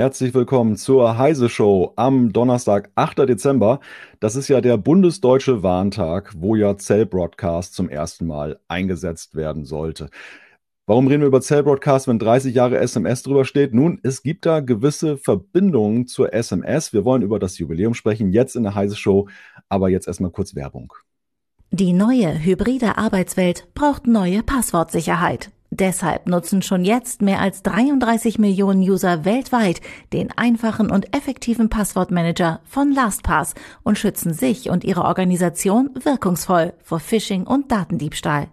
Herzlich willkommen zur Heise Show am Donnerstag, 8. Dezember. Das ist ja der bundesdeutsche Warntag, wo ja Cell Broadcast zum ersten Mal eingesetzt werden sollte. Warum reden wir über Cell Broadcast, wenn 30 Jahre SMS drüber steht? Nun, es gibt da gewisse Verbindungen zur SMS. Wir wollen über das Jubiläum sprechen, jetzt in der Heise Show, aber jetzt erstmal kurz Werbung. Die neue hybride Arbeitswelt braucht neue Passwortsicherheit. Deshalb nutzen schon jetzt mehr als 33 Millionen User weltweit den einfachen und effektiven Passwortmanager von LastPass und schützen sich und ihre Organisation wirkungsvoll vor Phishing und Datendiebstahl.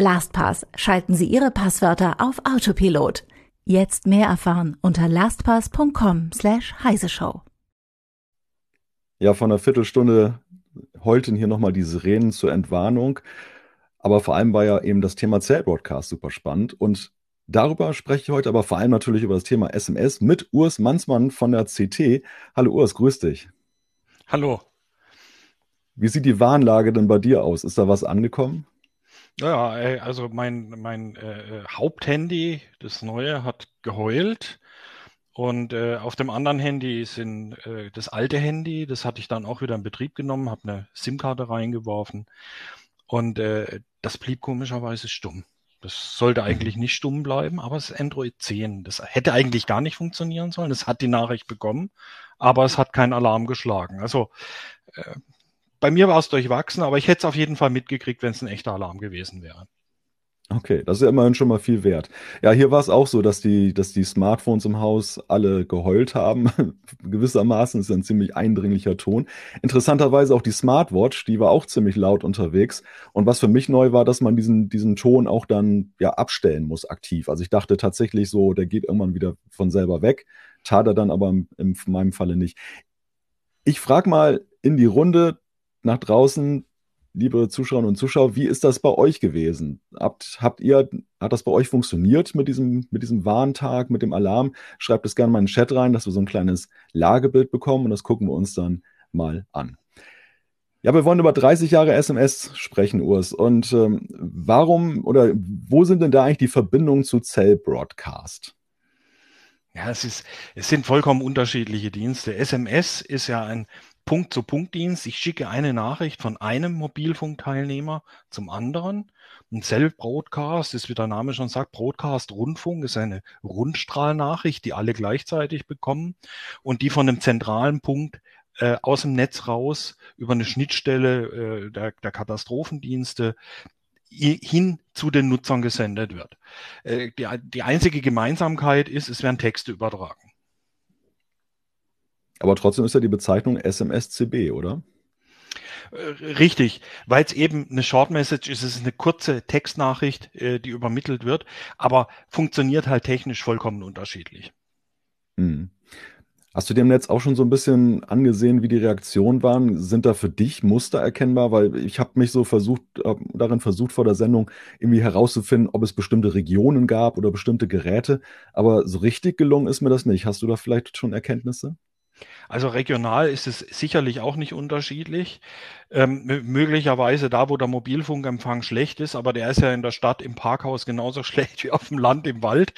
LastPass schalten Sie Ihre Passwörter auf Autopilot. Jetzt mehr erfahren unter lastpass.com slash heiseshow. Ja, von einer Viertelstunde heulten hier nochmal die Sirenen zur Entwarnung. Aber vor allem war ja eben das Thema Zell-Broadcast super spannend. Und darüber spreche ich heute aber vor allem natürlich über das Thema SMS mit Urs Mansmann von der CT. Hallo Urs, grüß dich. Hallo. Wie sieht die Warnlage denn bei dir aus? Ist da was angekommen? Ja, also mein, mein äh, Haupthandy, das neue, hat geheult. Und äh, auf dem anderen Handy ist in, äh, das alte Handy, das hatte ich dann auch wieder in Betrieb genommen, habe eine SIM-Karte reingeworfen. Und äh, das blieb komischerweise stumm. Das sollte mhm. eigentlich nicht stumm bleiben, aber es ist Android 10. Das hätte eigentlich gar nicht funktionieren sollen. Es hat die Nachricht bekommen, aber es hat keinen Alarm geschlagen. Also äh, bei mir war es durchwachsen, aber ich hätte es auf jeden Fall mitgekriegt, wenn es ein echter Alarm gewesen wäre. Okay, das ist ja immerhin schon mal viel wert. Ja, hier war es auch so, dass die, dass die Smartphones im Haus alle geheult haben. Gewissermaßen ist ein ziemlich eindringlicher Ton. Interessanterweise auch die Smartwatch, die war auch ziemlich laut unterwegs. Und was für mich neu war, dass man diesen, diesen Ton auch dann ja abstellen muss aktiv. Also ich dachte tatsächlich so, der geht irgendwann wieder von selber weg. Tat er dann aber in, in meinem Falle nicht. Ich frage mal in die Runde nach draußen, liebe Zuschauerinnen und Zuschauer, wie ist das bei euch gewesen? Habt, habt ihr, hat das bei euch funktioniert mit diesem, mit diesem Warntag, mit dem Alarm? Schreibt es gerne mal in den Chat rein, dass wir so ein kleines Lagebild bekommen und das gucken wir uns dann mal an. Ja, wir wollen über 30 Jahre SMS sprechen, Urs. Und ähm, warum oder wo sind denn da eigentlich die Verbindungen zu Cell Broadcast? Ja, es ist, es sind vollkommen unterschiedliche Dienste. SMS ist ja ein Punkt-zu-Punkt-Dienst. Ich schicke eine Nachricht von einem Mobilfunkteilnehmer zum anderen. Ein Cell-Broadcast ist, wie der Name schon sagt, Broadcast-Rundfunk ist eine Rundstrahlnachricht, die alle gleichzeitig bekommen und die von einem zentralen Punkt äh, aus dem Netz raus über eine Schnittstelle äh, der, der Katastrophendienste hin zu den Nutzern gesendet wird. Äh, die, die einzige Gemeinsamkeit ist, es werden Texte übertragen. Aber trotzdem ist ja die Bezeichnung SMSCB, oder? Äh, richtig, weil es eben eine Short Message ist, es ist eine kurze Textnachricht, äh, die übermittelt wird, aber funktioniert halt technisch vollkommen unterschiedlich. Hm. Hast du dem Netz auch schon so ein bisschen angesehen, wie die Reaktionen waren? Sind da für dich Muster erkennbar? Weil ich habe mich so versucht, äh, darin versucht vor der Sendung irgendwie herauszufinden, ob es bestimmte Regionen gab oder bestimmte Geräte. Aber so richtig gelungen ist mir das nicht. Hast du da vielleicht schon Erkenntnisse? Also regional ist es sicherlich auch nicht unterschiedlich. Ähm, möglicherweise da, wo der Mobilfunkempfang schlecht ist, aber der ist ja in der Stadt im Parkhaus genauso schlecht wie auf dem Land im Wald.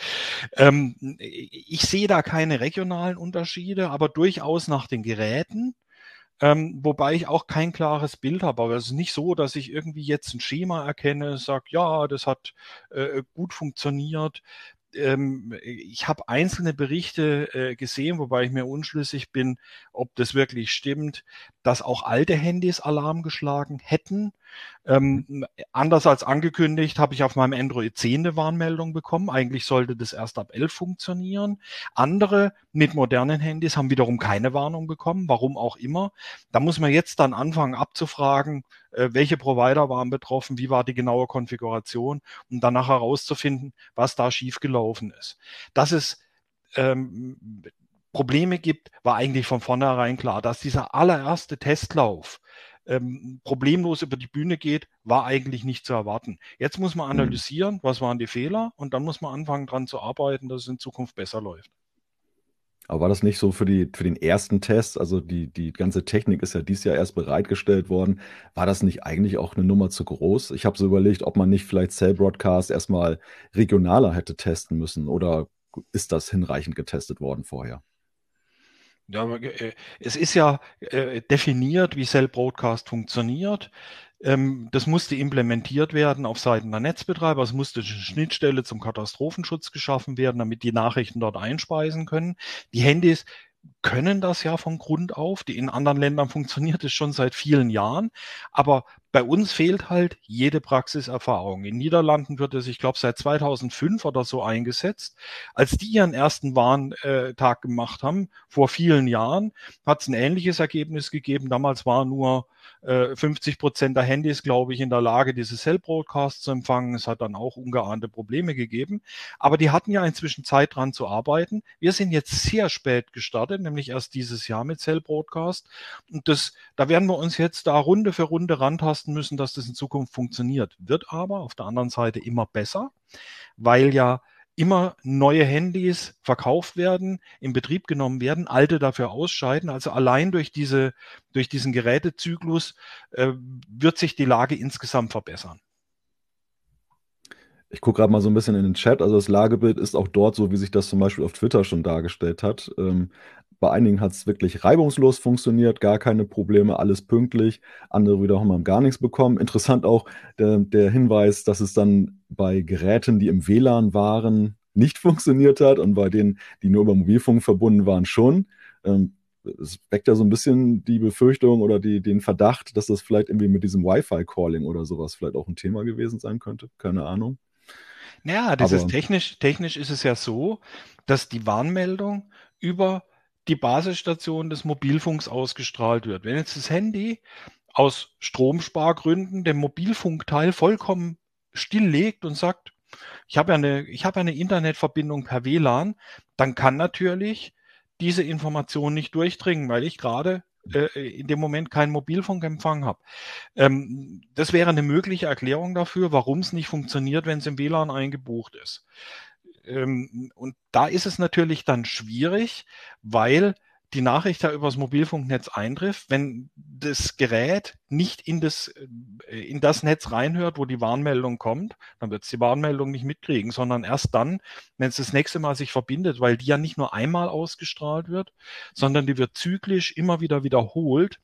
Ähm, ich sehe da keine regionalen Unterschiede, aber durchaus nach den Geräten. Ähm, wobei ich auch kein klares Bild habe. Aber es ist nicht so, dass ich irgendwie jetzt ein Schema erkenne, sage, ja, das hat äh, gut funktioniert ähm, ich habe einzelne Berichte äh, gesehen, wobei ich mir unschlüssig bin, ob das wirklich stimmt, dass auch alte Handys Alarm geschlagen hätten. Ähm, mhm. anders als angekündigt habe ich auf meinem Android 10 eine Warnmeldung bekommen. Eigentlich sollte das erst ab 11 funktionieren. Andere mit modernen Handys haben wiederum keine Warnung bekommen, warum auch immer. Da muss man jetzt dann anfangen abzufragen, äh, welche Provider waren betroffen, wie war die genaue Konfiguration, um danach herauszufinden, was da schiefgelaufen ist. Dass es ähm, Probleme gibt, war eigentlich von vornherein klar. Dass dieser allererste Testlauf ähm, problemlos über die Bühne geht, war eigentlich nicht zu erwarten. Jetzt muss man mhm. analysieren, was waren die Fehler und dann muss man anfangen, daran zu arbeiten, dass es in Zukunft besser läuft. Aber war das nicht so für die, für den ersten Test? Also die, die ganze Technik ist ja dieses Jahr erst bereitgestellt worden. War das nicht eigentlich auch eine Nummer zu groß? Ich habe so überlegt, ob man nicht vielleicht Cell Broadcast erstmal regionaler hätte testen müssen oder ist das hinreichend getestet worden vorher? Ja, äh, es ist ja äh, definiert, wie Cell Broadcast funktioniert. Ähm, das musste implementiert werden auf Seiten der Netzbetreiber. Es musste eine Schnittstelle zum Katastrophenschutz geschaffen werden, damit die Nachrichten dort einspeisen können. Die Handys können das ja von Grund auf. Die in anderen Ländern funktioniert es schon seit vielen Jahren. Aber bei uns fehlt halt jede Praxiserfahrung. In Niederlanden wird es, ich glaube, seit 2005 oder so eingesetzt. Als die ihren ersten Warntag gemacht haben, vor vielen Jahren, hat es ein ähnliches Ergebnis gegeben. Damals war nur 50 äh, Prozent der Handys, glaube ich, in der Lage, diese Cell Broadcast zu empfangen. Es hat dann auch ungeahnte Probleme gegeben. Aber die hatten ja inzwischen Zeit dran zu arbeiten. Wir sind jetzt sehr spät gestartet, nämlich erst dieses Jahr mit Cell Broadcast. Und das, da werden wir uns jetzt da Runde für Runde rantasten müssen, dass das in Zukunft funktioniert. Wird aber auf der anderen Seite immer besser, weil ja immer neue Handys verkauft werden, in Betrieb genommen werden, alte dafür ausscheiden. Also allein durch diese, durch diesen Gerätezyklus äh, wird sich die Lage insgesamt verbessern. Ich gucke gerade mal so ein bisschen in den Chat. Also das Lagebild ist auch dort so, wie sich das zum Beispiel auf Twitter schon dargestellt hat. Ähm, bei einigen hat es wirklich reibungslos funktioniert, gar keine Probleme, alles pünktlich. Andere wiederum haben gar nichts bekommen. Interessant auch der, der Hinweis, dass es dann bei Geräten, die im WLAN waren, nicht funktioniert hat und bei denen, die nur über Mobilfunk verbunden waren, schon. Ähm, es weckt ja so ein bisschen die Befürchtung oder die, den Verdacht, dass das vielleicht irgendwie mit diesem Wi-Fi-Calling oder sowas vielleicht auch ein Thema gewesen sein könnte. Keine Ahnung. Naja, das Aber ist technisch, technisch ist es ja so, dass die Warnmeldung über die Basisstation des Mobilfunks ausgestrahlt wird. Wenn jetzt das Handy aus Stromspargründen den Mobilfunkteil vollkommen stilllegt und sagt, ich habe eine, ich habe eine Internetverbindung per WLAN, dann kann natürlich diese Information nicht durchdringen, weil ich gerade äh, in dem Moment keinen Mobilfunkempfang habe. Ähm, das wäre eine mögliche Erklärung dafür, warum es nicht funktioniert, wenn es im WLAN eingebucht ist. Ähm, und da ist es natürlich dann schwierig, weil die Nachricht da übers Mobilfunknetz eintrifft, wenn das Gerät nicht in das, äh, in das Netz reinhört, wo die Warnmeldung kommt, dann wird es die Warnmeldung nicht mitkriegen, sondern erst dann, wenn es das nächste Mal sich verbindet, weil die ja nicht nur einmal ausgestrahlt wird, sondern die wird zyklisch immer wieder wiederholt,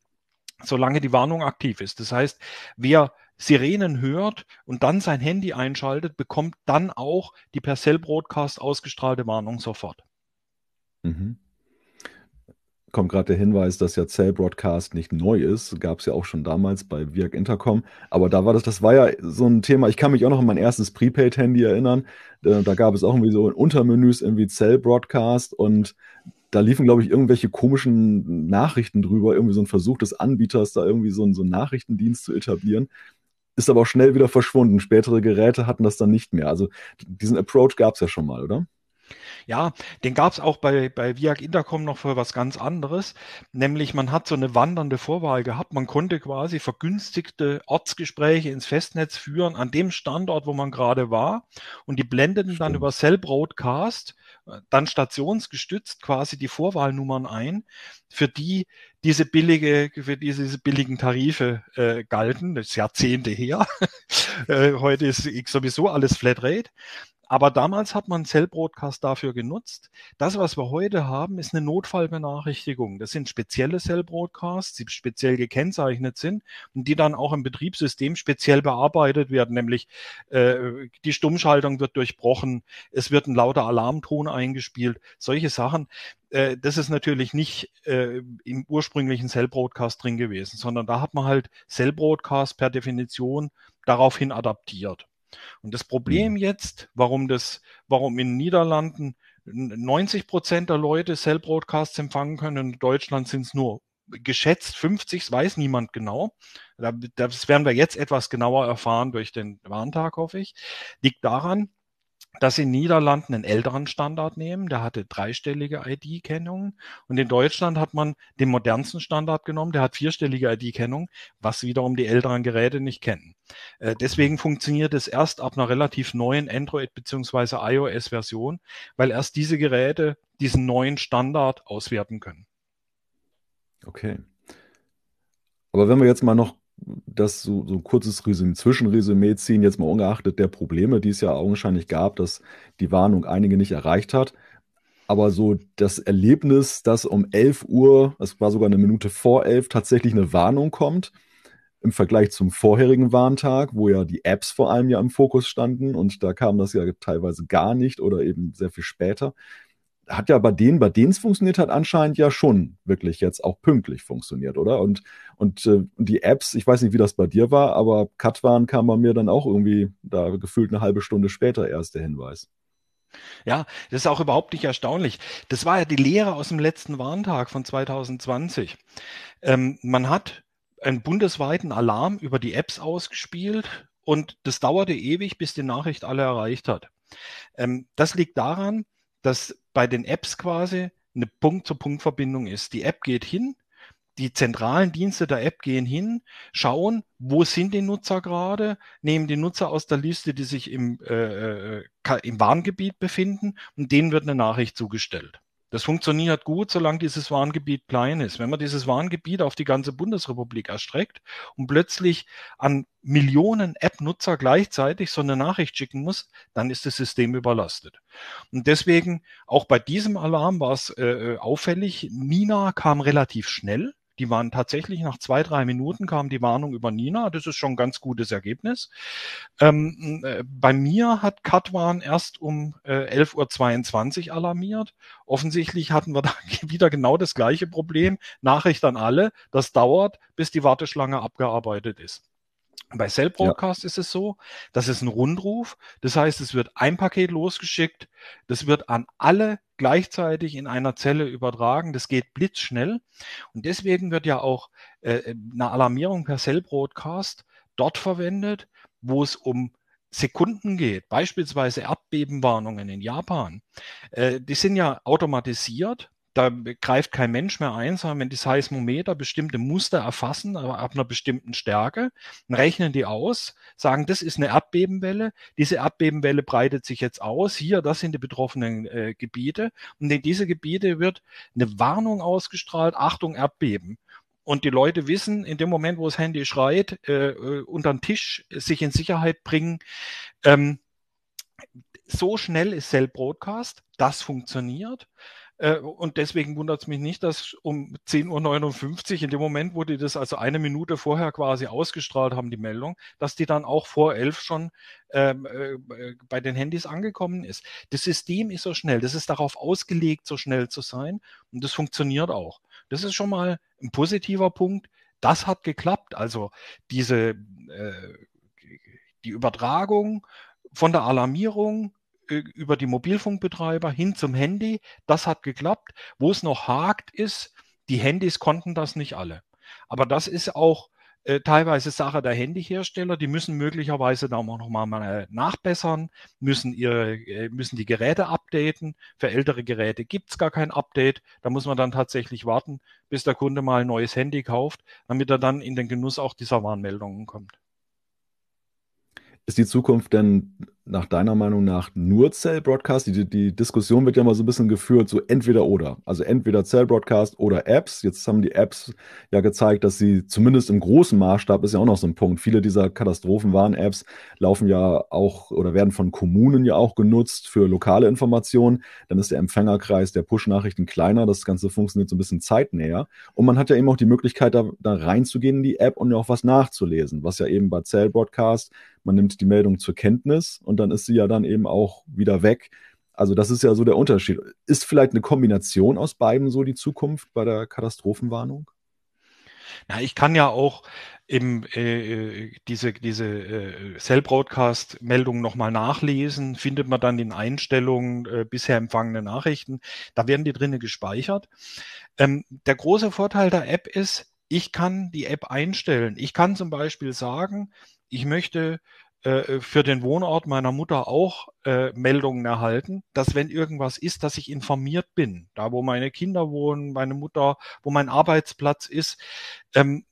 solange die Warnung aktiv ist. Das heißt, wer Sirenen hört und dann sein Handy einschaltet, bekommt dann auch die per Cell Broadcast ausgestrahlte Warnung sofort. Mhm. Kommt gerade der Hinweis, dass ja Cell Broadcast nicht neu ist. Gab es ja auch schon damals bei Viag Intercom. Aber da war das, das war ja so ein Thema. Ich kann mich auch noch an mein erstes Prepaid-Handy erinnern. Da, gab es auch irgendwie so Untermenüs irgendwie Cell Broadcast und da liefen, glaube ich, irgendwelche komischen Nachrichten drüber, irgendwie so ein Versuch des Anbieters, da irgendwie so, so einen Nachrichtendienst zu etablieren ist aber auch schnell wieder verschwunden. Spätere Geräte hatten das dann nicht mehr. Also diesen Approach gab es ja schon mal, oder? Ja, den gab es auch bei, bei Viag Intercom noch für was ganz anderes. Nämlich man hat so eine wandernde Vorwahl gehabt. Man konnte quasi vergünstigte Ortsgespräche ins Festnetz führen an dem Standort, wo man gerade war. Und die blendeten Stimmt. dann über Cell Broadcast äh, dann stationsgestützt quasi die Vorwahlnummern ein, für die diese billige, für diese billigen Tarife äh, galten. Das ist Jahrzehnte her. äh, heute ist sowieso alles Flatrate. Aber damals hat man Cell Broadcast dafür genutzt. Das, was wir heute haben, ist eine Notfallbenachrichtigung. Das sind spezielle Cell Broadcasts, die speziell gekennzeichnet sind und die dann auch im Betriebssystem speziell bearbeitet werden. Nämlich äh, die Stummschaltung wird durchbrochen, es wird ein lauter Alarmton eingespielt. Solche Sachen. Äh, das ist natürlich nicht äh, im ursprünglichen Cell Broadcast drin gewesen, sondern da hat man halt Cell Broadcast per Definition daraufhin adaptiert. Und das Problem mhm. jetzt, warum das, warum in den Niederlanden 90 Prozent der Leute Cell Broadcasts empfangen können, in Deutschland sind es nur geschätzt 50, das weiß niemand genau. Das werden wir jetzt etwas genauer erfahren durch den Warntag, hoffe ich. Liegt daran, dass in Niederlanden einen älteren Standard nehmen, der hatte dreistellige ID-Kennung und in Deutschland hat man den modernsten Standard genommen, der hat vierstellige ID-Kennung, was wiederum die älteren Geräte nicht kennen. Äh, deswegen funktioniert es erst ab einer relativ neuen Android- bzw. iOS-Version, weil erst diese Geräte diesen neuen Standard auswerten können. Okay. Aber wenn wir jetzt mal noch das so, so ein kurzes Resümee, Zwischenresümee ziehen, jetzt mal ungeachtet der Probleme, die es ja augenscheinlich gab, dass die Warnung einige nicht erreicht hat. Aber so das Erlebnis, dass um 11 Uhr, es war sogar eine Minute vor 11, tatsächlich eine Warnung kommt, im Vergleich zum vorherigen Warntag, wo ja die Apps vor allem ja im Fokus standen und da kam das ja teilweise gar nicht oder eben sehr viel später hat ja bei denen, bei denen es funktioniert hat, anscheinend ja schon wirklich jetzt auch pünktlich funktioniert, oder? Und, und äh, die Apps, ich weiß nicht, wie das bei dir war, aber Katwan kam bei mir dann auch irgendwie da gefühlt eine halbe Stunde später erst der Hinweis. Ja, das ist auch überhaupt nicht erstaunlich. Das war ja die Lehre aus dem letzten Warntag von 2020. Ähm, man hat einen bundesweiten Alarm über die Apps ausgespielt und das dauerte ewig, bis die Nachricht alle erreicht hat. Ähm, das liegt daran, dass bei den Apps quasi eine Punkt-zu-Punkt-Verbindung ist. Die App geht hin, die zentralen Dienste der App gehen hin, schauen, wo sind die Nutzer gerade, nehmen die Nutzer aus der Liste, die sich im, äh, äh im Warngebiet befinden und denen wird eine Nachricht zugestellt. Das funktioniert gut, solange dieses Warngebiet klein ist. Wenn man dieses Warngebiet auf die ganze Bundesrepublik erstreckt und plötzlich an Millionen App-Nutzer gleichzeitig so eine Nachricht schicken muss, dann ist das System überlastet. Und deswegen, auch bei diesem Alarm war es äh, äh auffällig, Nina kam relativ schnell. Die waren tatsächlich nach zwei, drei Minuten kam die Warnung über Nina. Das ist schon ein ganz gutes Ergebnis. Ähm, äh, bei mir hat Katwan erst um äh, 11.22 Uhr alarmiert. Offensichtlich hatten wir da wieder genau das gleiche Problem. Nachricht an alle. Das dauert, bis die Warteschlange abgearbeitet ist. Bei Cell Broadcast ja. ist es so, das ist ein Rundruf. Das heißt, es wird ein Paket losgeschickt. Das wird an alle gleichzeitig in einer Zelle übertragen. Das geht blitzschnell. Und deswegen wird ja auch äh, eine Alarmierung per Cell Broadcast dort verwendet, wo es um Sekunden geht, beispielsweise Erdbebenwarnungen in Japan, äh, die sind ja automatisiert da greift kein Mensch mehr ein, sondern wenn die Seismometer bestimmte Muster erfassen, aber ab einer bestimmten Stärke, dann rechnen die aus, sagen, das ist eine Erdbebenwelle, diese Erdbebenwelle breitet sich jetzt aus, hier, das sind die betroffenen äh, Gebiete und in diese Gebiete wird eine Warnung ausgestrahlt, Achtung, Erdbeben. Und die Leute wissen, in dem Moment, wo das Handy schreit, äh, äh unter den Tisch sich in Sicherheit bringen, ähm, so schnell ist Cell Broadcast, das funktioniert. Äh, und deswegen wundert es mich nicht, dass um 10.59 Uhr, in dem Moment, wo die das also eine Minute vorher quasi ausgestrahlt haben, die Meldung, dass die dann auch vor elf schon ähm, äh, bei den Handys angekommen ist. Das System ist so schnell, das ist darauf ausgelegt, so schnell zu sein und das funktioniert auch. Das ist schon mal ein positiver Punkt. Das hat geklappt. Also diese äh, die Übertragung von der Alarmierung über die Mobilfunkbetreiber hin zum Handy. Das hat geklappt. Wo es noch hakt ist, die Handys konnten das nicht alle. Aber das ist auch äh, teilweise Sache der Handyhersteller. Die müssen möglicherweise da auch noch mal nachbessern, müssen ihre, äh, müssen die Geräte updaten. Für ältere Geräte gibt's gar kein Update. Da muss man dann tatsächlich warten, bis der Kunde mal ein neues Handy kauft, damit er dann in den Genuss auch dieser Warnmeldungen kommt. Ist die Zukunft denn nach deiner Meinung nach nur Cell-Broadcast? Die, die Diskussion wird ja mal so ein bisschen geführt, so entweder oder. Also entweder Cell-Broadcast oder Apps. Jetzt haben die Apps ja gezeigt, dass sie zumindest im großen Maßstab ist ja auch noch so ein Punkt. Viele dieser Katastrophenwarn-Apps laufen ja auch oder werden von Kommunen ja auch genutzt für lokale Informationen. Dann ist der Empfängerkreis der Push-Nachrichten kleiner. Das Ganze funktioniert so ein bisschen zeitnäher. Und man hat ja eben auch die Möglichkeit, da, da reinzugehen in die App und ja auch was nachzulesen, was ja eben bei Cell-Broadcast, man nimmt die Meldung zur Kenntnis und dann ist sie ja dann eben auch wieder weg. Also das ist ja so der Unterschied. Ist vielleicht eine Kombination aus beiden so die Zukunft bei der Katastrophenwarnung? Na, ich kann ja auch im, äh, diese, diese äh, Cell-Broadcast-Meldung nochmal nachlesen, findet man dann in Einstellungen äh, bisher empfangene Nachrichten. Da werden die drinnen gespeichert. Ähm, der große Vorteil der App ist, ich kann die App einstellen. Ich kann zum Beispiel sagen, ich möchte äh, für den Wohnort meiner Mutter auch äh, Meldungen erhalten, dass wenn irgendwas ist, dass ich informiert bin. Da, wo meine Kinder wohnen, meine Mutter, wo mein Arbeitsplatz ist. Ähm,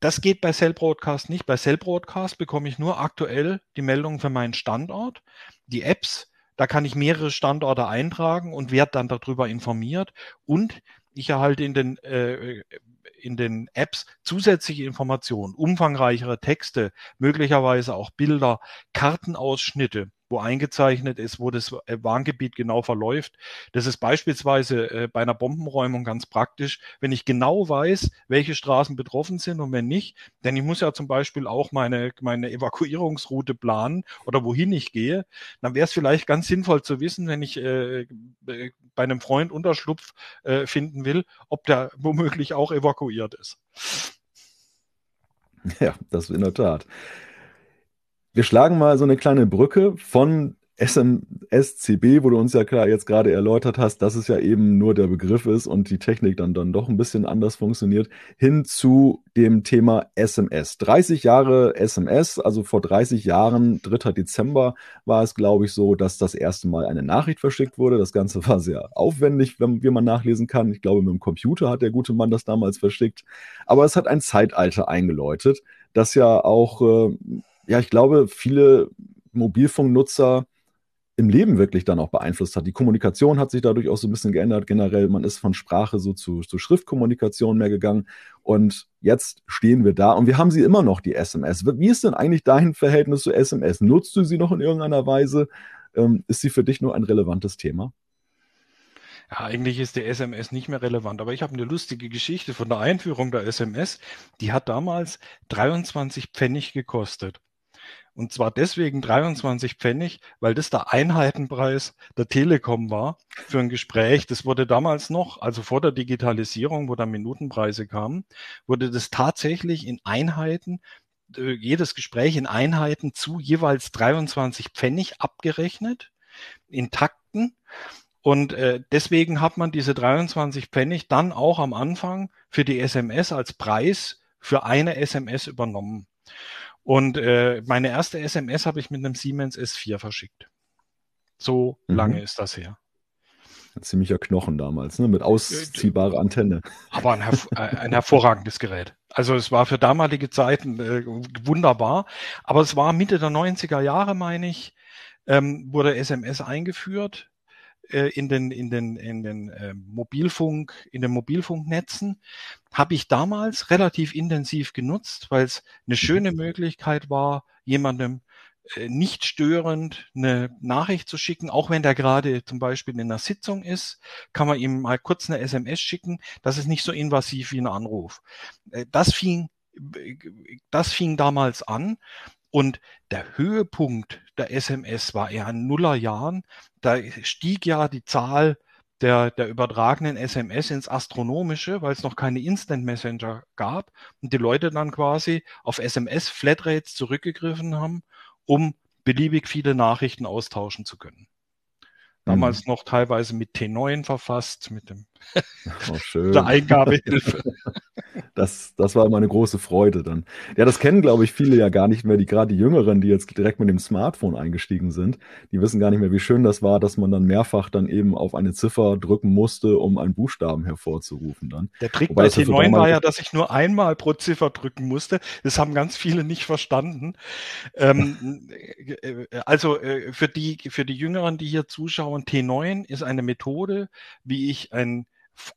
das geht bei Cell Broadcast nicht. Bei Cell Broadcast bekomme ich nur aktuell die Meldungen für meinen Standort. Die Apps, da kann ich mehrere Standorte eintragen und werde dann darüber informiert. Und ich erhalte in den äh, in den Apps zusätzliche Informationen, umfangreichere Texte, möglicherweise auch Bilder, Kartenausschnitte wo eingezeichnet ist, wo das Warngebiet genau verläuft. Das ist beispielsweise äh, bei einer Bombenräumung ganz praktisch, wenn ich genau weiß, welche Straßen betroffen sind und wenn nicht, denn ich muss ja zum Beispiel auch meine, meine Evakuierungsroute planen oder wohin ich gehe, dann wäre es vielleicht ganz sinnvoll zu wissen, wenn ich äh, äh, bei einem Freund Unterschlupf äh, finden will, ob der womöglich auch evakuiert ist. Ja, das in der Tat. Wir schlagen mal so eine kleine Brücke von SMSCB, wo du uns ja klar jetzt gerade erläutert hast, dass es ja eben nur der Begriff ist und die Technik dann, dann doch ein bisschen anders funktioniert, hin zu dem Thema SMS. 30 Jahre SMS, also vor 30 Jahren, 3. Dezember, war es, glaube ich, so, dass das erste Mal eine Nachricht verschickt wurde. Das Ganze war sehr aufwendig, wenn, wie man nachlesen kann. Ich glaube, mit dem Computer hat der gute Mann das damals verschickt. Aber es hat ein Zeitalter eingeläutet, das ja auch äh, ja, ich glaube, viele Mobilfunknutzer im Leben wirklich dann auch beeinflusst hat. Die Kommunikation hat sich dadurch auch so ein bisschen geändert. Generell, man ist von Sprache so zu, zu Schriftkommunikation mehr gegangen. Und jetzt stehen wir da und wir haben sie immer noch, die SMS. Wie ist denn eigentlich dein Verhältnis zu SMS? Nutzt du sie noch in irgendeiner Weise? Ähm, ist sie für dich nur ein relevantes Thema? Ja, eigentlich ist der SMS nicht mehr relevant, aber ich habe eine lustige Geschichte von der Einführung der SMS. Die hat damals 23 Pfennig gekostet. Und zwar deswegen 23 Pfennig, weil das der Einheitenpreis der Telekom war für ein Gespräch. Das wurde damals noch, also vor der Digitalisierung, wo da Minutenpreise kamen, wurde das tatsächlich in Einheiten äh, jedes Gespräch in Einheiten zu jeweils 23 Pfennig abgerechnet, in Takten. Und äh, deswegen hat man diese 23 Pfennig dann auch am Anfang für die SMS als Preis für eine SMS übernommen. Und äh, meine erste SMS habe ich mit einem Siemens S4 verschickt. So mhm. lange ist das her. Ein ziemlicher Knochen damals, ne? mit ausziehbarer Antenne. Aber ein, herv äh, ein hervorragendes Gerät. Also es war für damalige Zeiten äh, wunderbar. Aber es war Mitte der 90er Jahre, meine ich, ähm, wurde SMS eingeführt äh, in den, in den, in den äh, Mobilfunk, in den Mobilfunknetzen, habe ich damals relativ intensiv genutzt, weil es eine schöne Möglichkeit war, jemandem äh, nicht störend eine Nachricht zu schicken, auch wenn der gerade zum Beispiel in einer Sitzung ist, kann man ihm mal kurz eine SMS schicken. Das ist nicht so invasiv wie ein Anruf. Äh, das fing, das fing damals an und der Höhepunkt der SMS war eher in Nullerjahren. Da stieg ja die Zahl der, der übertragenen SMS ins Astronomische, weil es noch keine Instant Messenger gab und die Leute dann quasi auf SMS-Flatrates zurückgegriffen haben, um beliebig viele Nachrichten austauschen zu können. Damals mhm. noch teilweise mit T9 verfasst, mit dem oh, der Eingabehilfe. Das, das war immer eine große Freude dann. Ja, das kennen, glaube ich, viele ja gar nicht mehr, die gerade die Jüngeren, die jetzt direkt mit dem Smartphone eingestiegen sind, die wissen gar nicht mehr, wie schön das war, dass man dann mehrfach dann eben auf eine Ziffer drücken musste, um einen Buchstaben hervorzurufen dann. Der Trick Wobei bei T9 war ja, dass ich nur einmal pro Ziffer drücken musste. Das haben ganz viele nicht verstanden. Ähm, äh, also äh, für die, für die Jüngeren, die hier zuschauen, T9 ist eine Methode, wie ich ein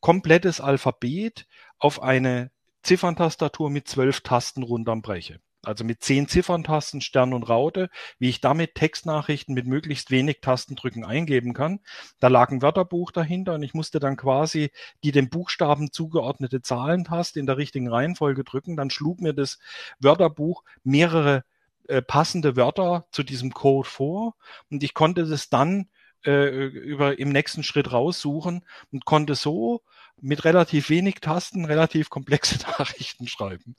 komplettes Alphabet auf eine Zifferntastatur mit zwölf Tasten runterbreche. Also mit zehn Zifferntasten, Stern und Raute, wie ich damit Textnachrichten mit möglichst wenig Tastendrücken eingeben kann. Da lag ein Wörterbuch dahinter und ich musste dann quasi die dem Buchstaben zugeordnete Zahlentaste in der richtigen Reihenfolge drücken. Dann schlug mir das Wörterbuch mehrere äh, passende Wörter zu diesem Code vor und ich konnte das dann äh, über im nächsten Schritt raussuchen und konnte so mit relativ wenig Tasten relativ komplexe Nachrichten schreiben.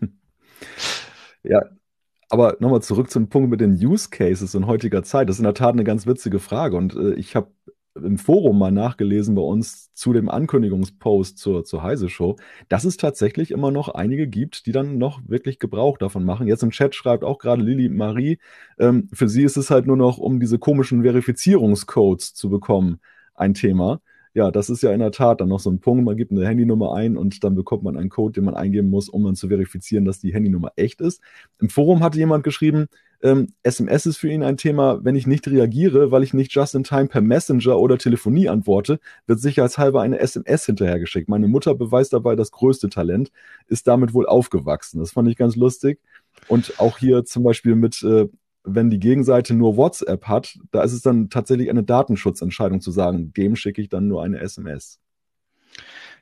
Ja, aber nochmal zurück zum Punkt mit den Use Cases in heutiger Zeit. Das ist in der Tat eine ganz witzige Frage und äh, ich habe im Forum mal nachgelesen bei uns zu dem Ankündigungspost zur, zur Heise Show, dass es tatsächlich immer noch einige gibt, die dann noch wirklich Gebrauch davon machen. Jetzt im Chat schreibt auch gerade Lili Marie, ähm, für sie ist es halt nur noch, um diese komischen Verifizierungscodes zu bekommen, ein Thema. Ja, das ist ja in der Tat dann noch so ein Punkt. Man gibt eine Handynummer ein und dann bekommt man einen Code, den man eingeben muss, um dann zu verifizieren, dass die Handynummer echt ist. Im Forum hatte jemand geschrieben, ähm, SMS ist für ihn ein Thema, wenn ich nicht reagiere, weil ich nicht just in time per Messenger oder Telefonie antworte, wird sicherheitshalber eine SMS hinterhergeschickt. Meine Mutter beweist dabei das größte Talent, ist damit wohl aufgewachsen. Das fand ich ganz lustig. Und auch hier zum Beispiel mit, äh, wenn die Gegenseite nur WhatsApp hat, da ist es dann tatsächlich eine Datenschutzentscheidung zu sagen, dem schicke ich dann nur eine SMS.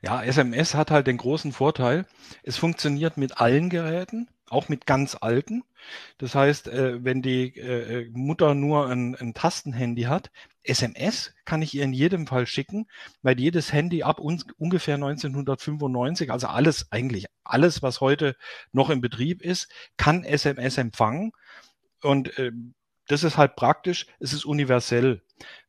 Ja, SMS hat halt den großen Vorteil, es funktioniert mit allen Geräten, auch mit ganz alten. Das heißt, äh, wenn die äh, Mutter nur ein, ein Tastenhandy hat, SMS kann ich ihr in jedem Fall schicken, weil jedes Handy ab uns ungefähr 1995, also alles eigentlich alles, was heute noch in Betrieb ist, kann SMS empfangen. Und äh, das ist halt praktisch, es ist universell.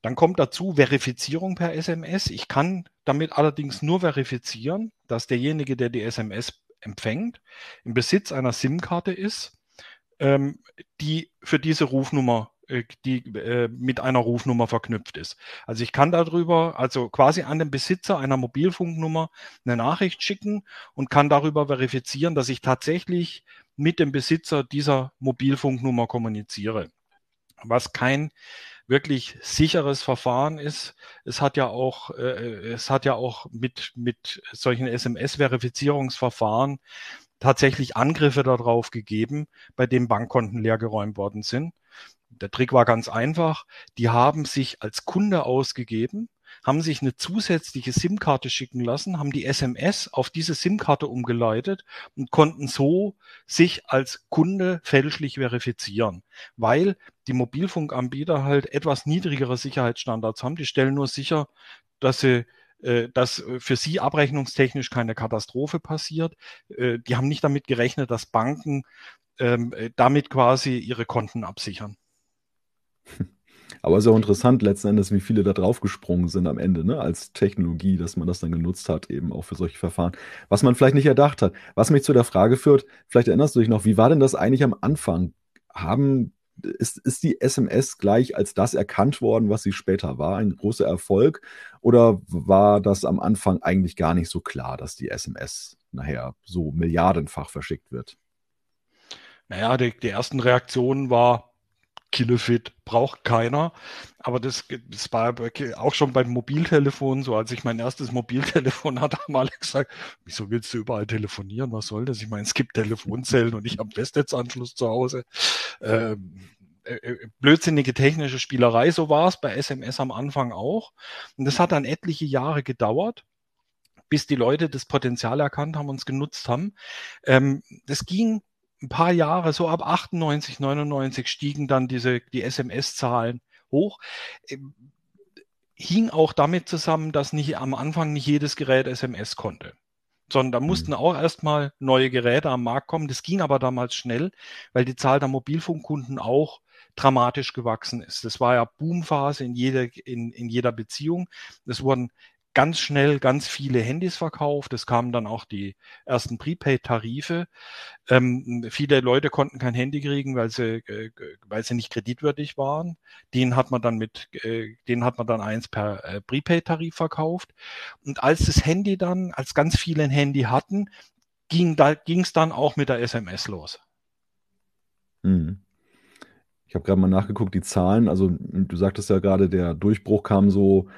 Dann kommt dazu Verifizierung per SMS. Ich kann damit allerdings nur verifizieren, dass derjenige, der die SMS empfängt, im Besitz einer SIM-Karte ist, ähm, die für diese Rufnummer äh, die äh, mit einer Rufnummer verknüpft ist. Also ich kann darüber, also quasi an den Besitzer einer Mobilfunknummer eine Nachricht schicken und kann darüber verifizieren, dass ich tatsächlich mit dem Besitzer dieser Mobilfunknummer kommuniziere. Was kein wirklich sicheres Verfahren ist. Es hat ja auch, äh, es hat ja auch mit, mit solchen SMS-Verifizierungsverfahren tatsächlich Angriffe darauf gegeben, bei denen Bankkonten leergeräumt worden sind. Der Trick war ganz einfach. Die haben sich als Kunde ausgegeben, haben sich eine zusätzliche SIM-Karte schicken lassen, haben die SMS auf diese SIM-Karte umgeleitet und konnten so sich als Kunde fälschlich verifizieren, weil die Mobilfunkanbieter halt etwas niedrigere Sicherheitsstandards haben. Die stellen nur sicher, dass sie äh, dass für sie abrechnungstechnisch keine Katastrophe passiert. Äh, die haben nicht damit gerechnet, dass Banken ähm, damit quasi ihre Konten absichern. Aber es ist auch interessant letzten Endes, wie viele da draufgesprungen sind am Ende, ne, als Technologie, dass man das dann genutzt hat, eben auch für solche Verfahren. Was man vielleicht nicht erdacht hat. Was mich zu der Frage führt, vielleicht erinnerst du dich noch, wie war denn das eigentlich am Anfang? Haben, ist, ist die SMS gleich als das erkannt worden, was sie später war? Ein großer Erfolg? Oder war das am Anfang eigentlich gar nicht so klar, dass die SMS nachher so milliardenfach verschickt wird? Naja, die, die ersten Reaktionen war, Kilofit braucht keiner. Aber das, das war auch schon beim Mobiltelefon so. Als ich mein erstes Mobiltelefon hatte, haben alle gesagt, wieso willst du überall telefonieren? Was soll das? Ich meine, es gibt Telefonzellen und ich habe Festnetzanschluss zu Hause. Ähm, äh, äh, blödsinnige technische Spielerei, so war es bei SMS am Anfang auch. Und das hat dann etliche Jahre gedauert bis die Leute das Potenzial erkannt haben und es genutzt haben. Ähm, das ging ein paar Jahre, so ab 98, 99 stiegen dann diese, die SMS-Zahlen hoch. Ähm, hing auch damit zusammen, dass nicht am Anfang nicht jedes Gerät SMS konnte. Sondern da mhm. mussten auch erstmal neue Geräte am Markt kommen. Das ging aber damals schnell, weil die Zahl der Mobilfunkkunden auch dramatisch gewachsen ist. Das war ja Boomphase in jeder, in, in jeder Beziehung. Es wurden ganz schnell ganz viele Handys verkauft. Es kamen dann auch die ersten Prepaid-Tarife. Ähm, viele Leute konnten kein Handy kriegen, weil sie, äh, weil sie nicht kreditwürdig waren. Den hat man dann mit, äh, den hat man dann eins per äh, Prepaid-Tarif verkauft. Und als das Handy dann, als ganz viele ein Handy hatten, ging da, dann auch mit der SMS los. Hm. Ich habe gerade mal nachgeguckt, die Zahlen. Also du sagtest ja gerade, der Durchbruch kam so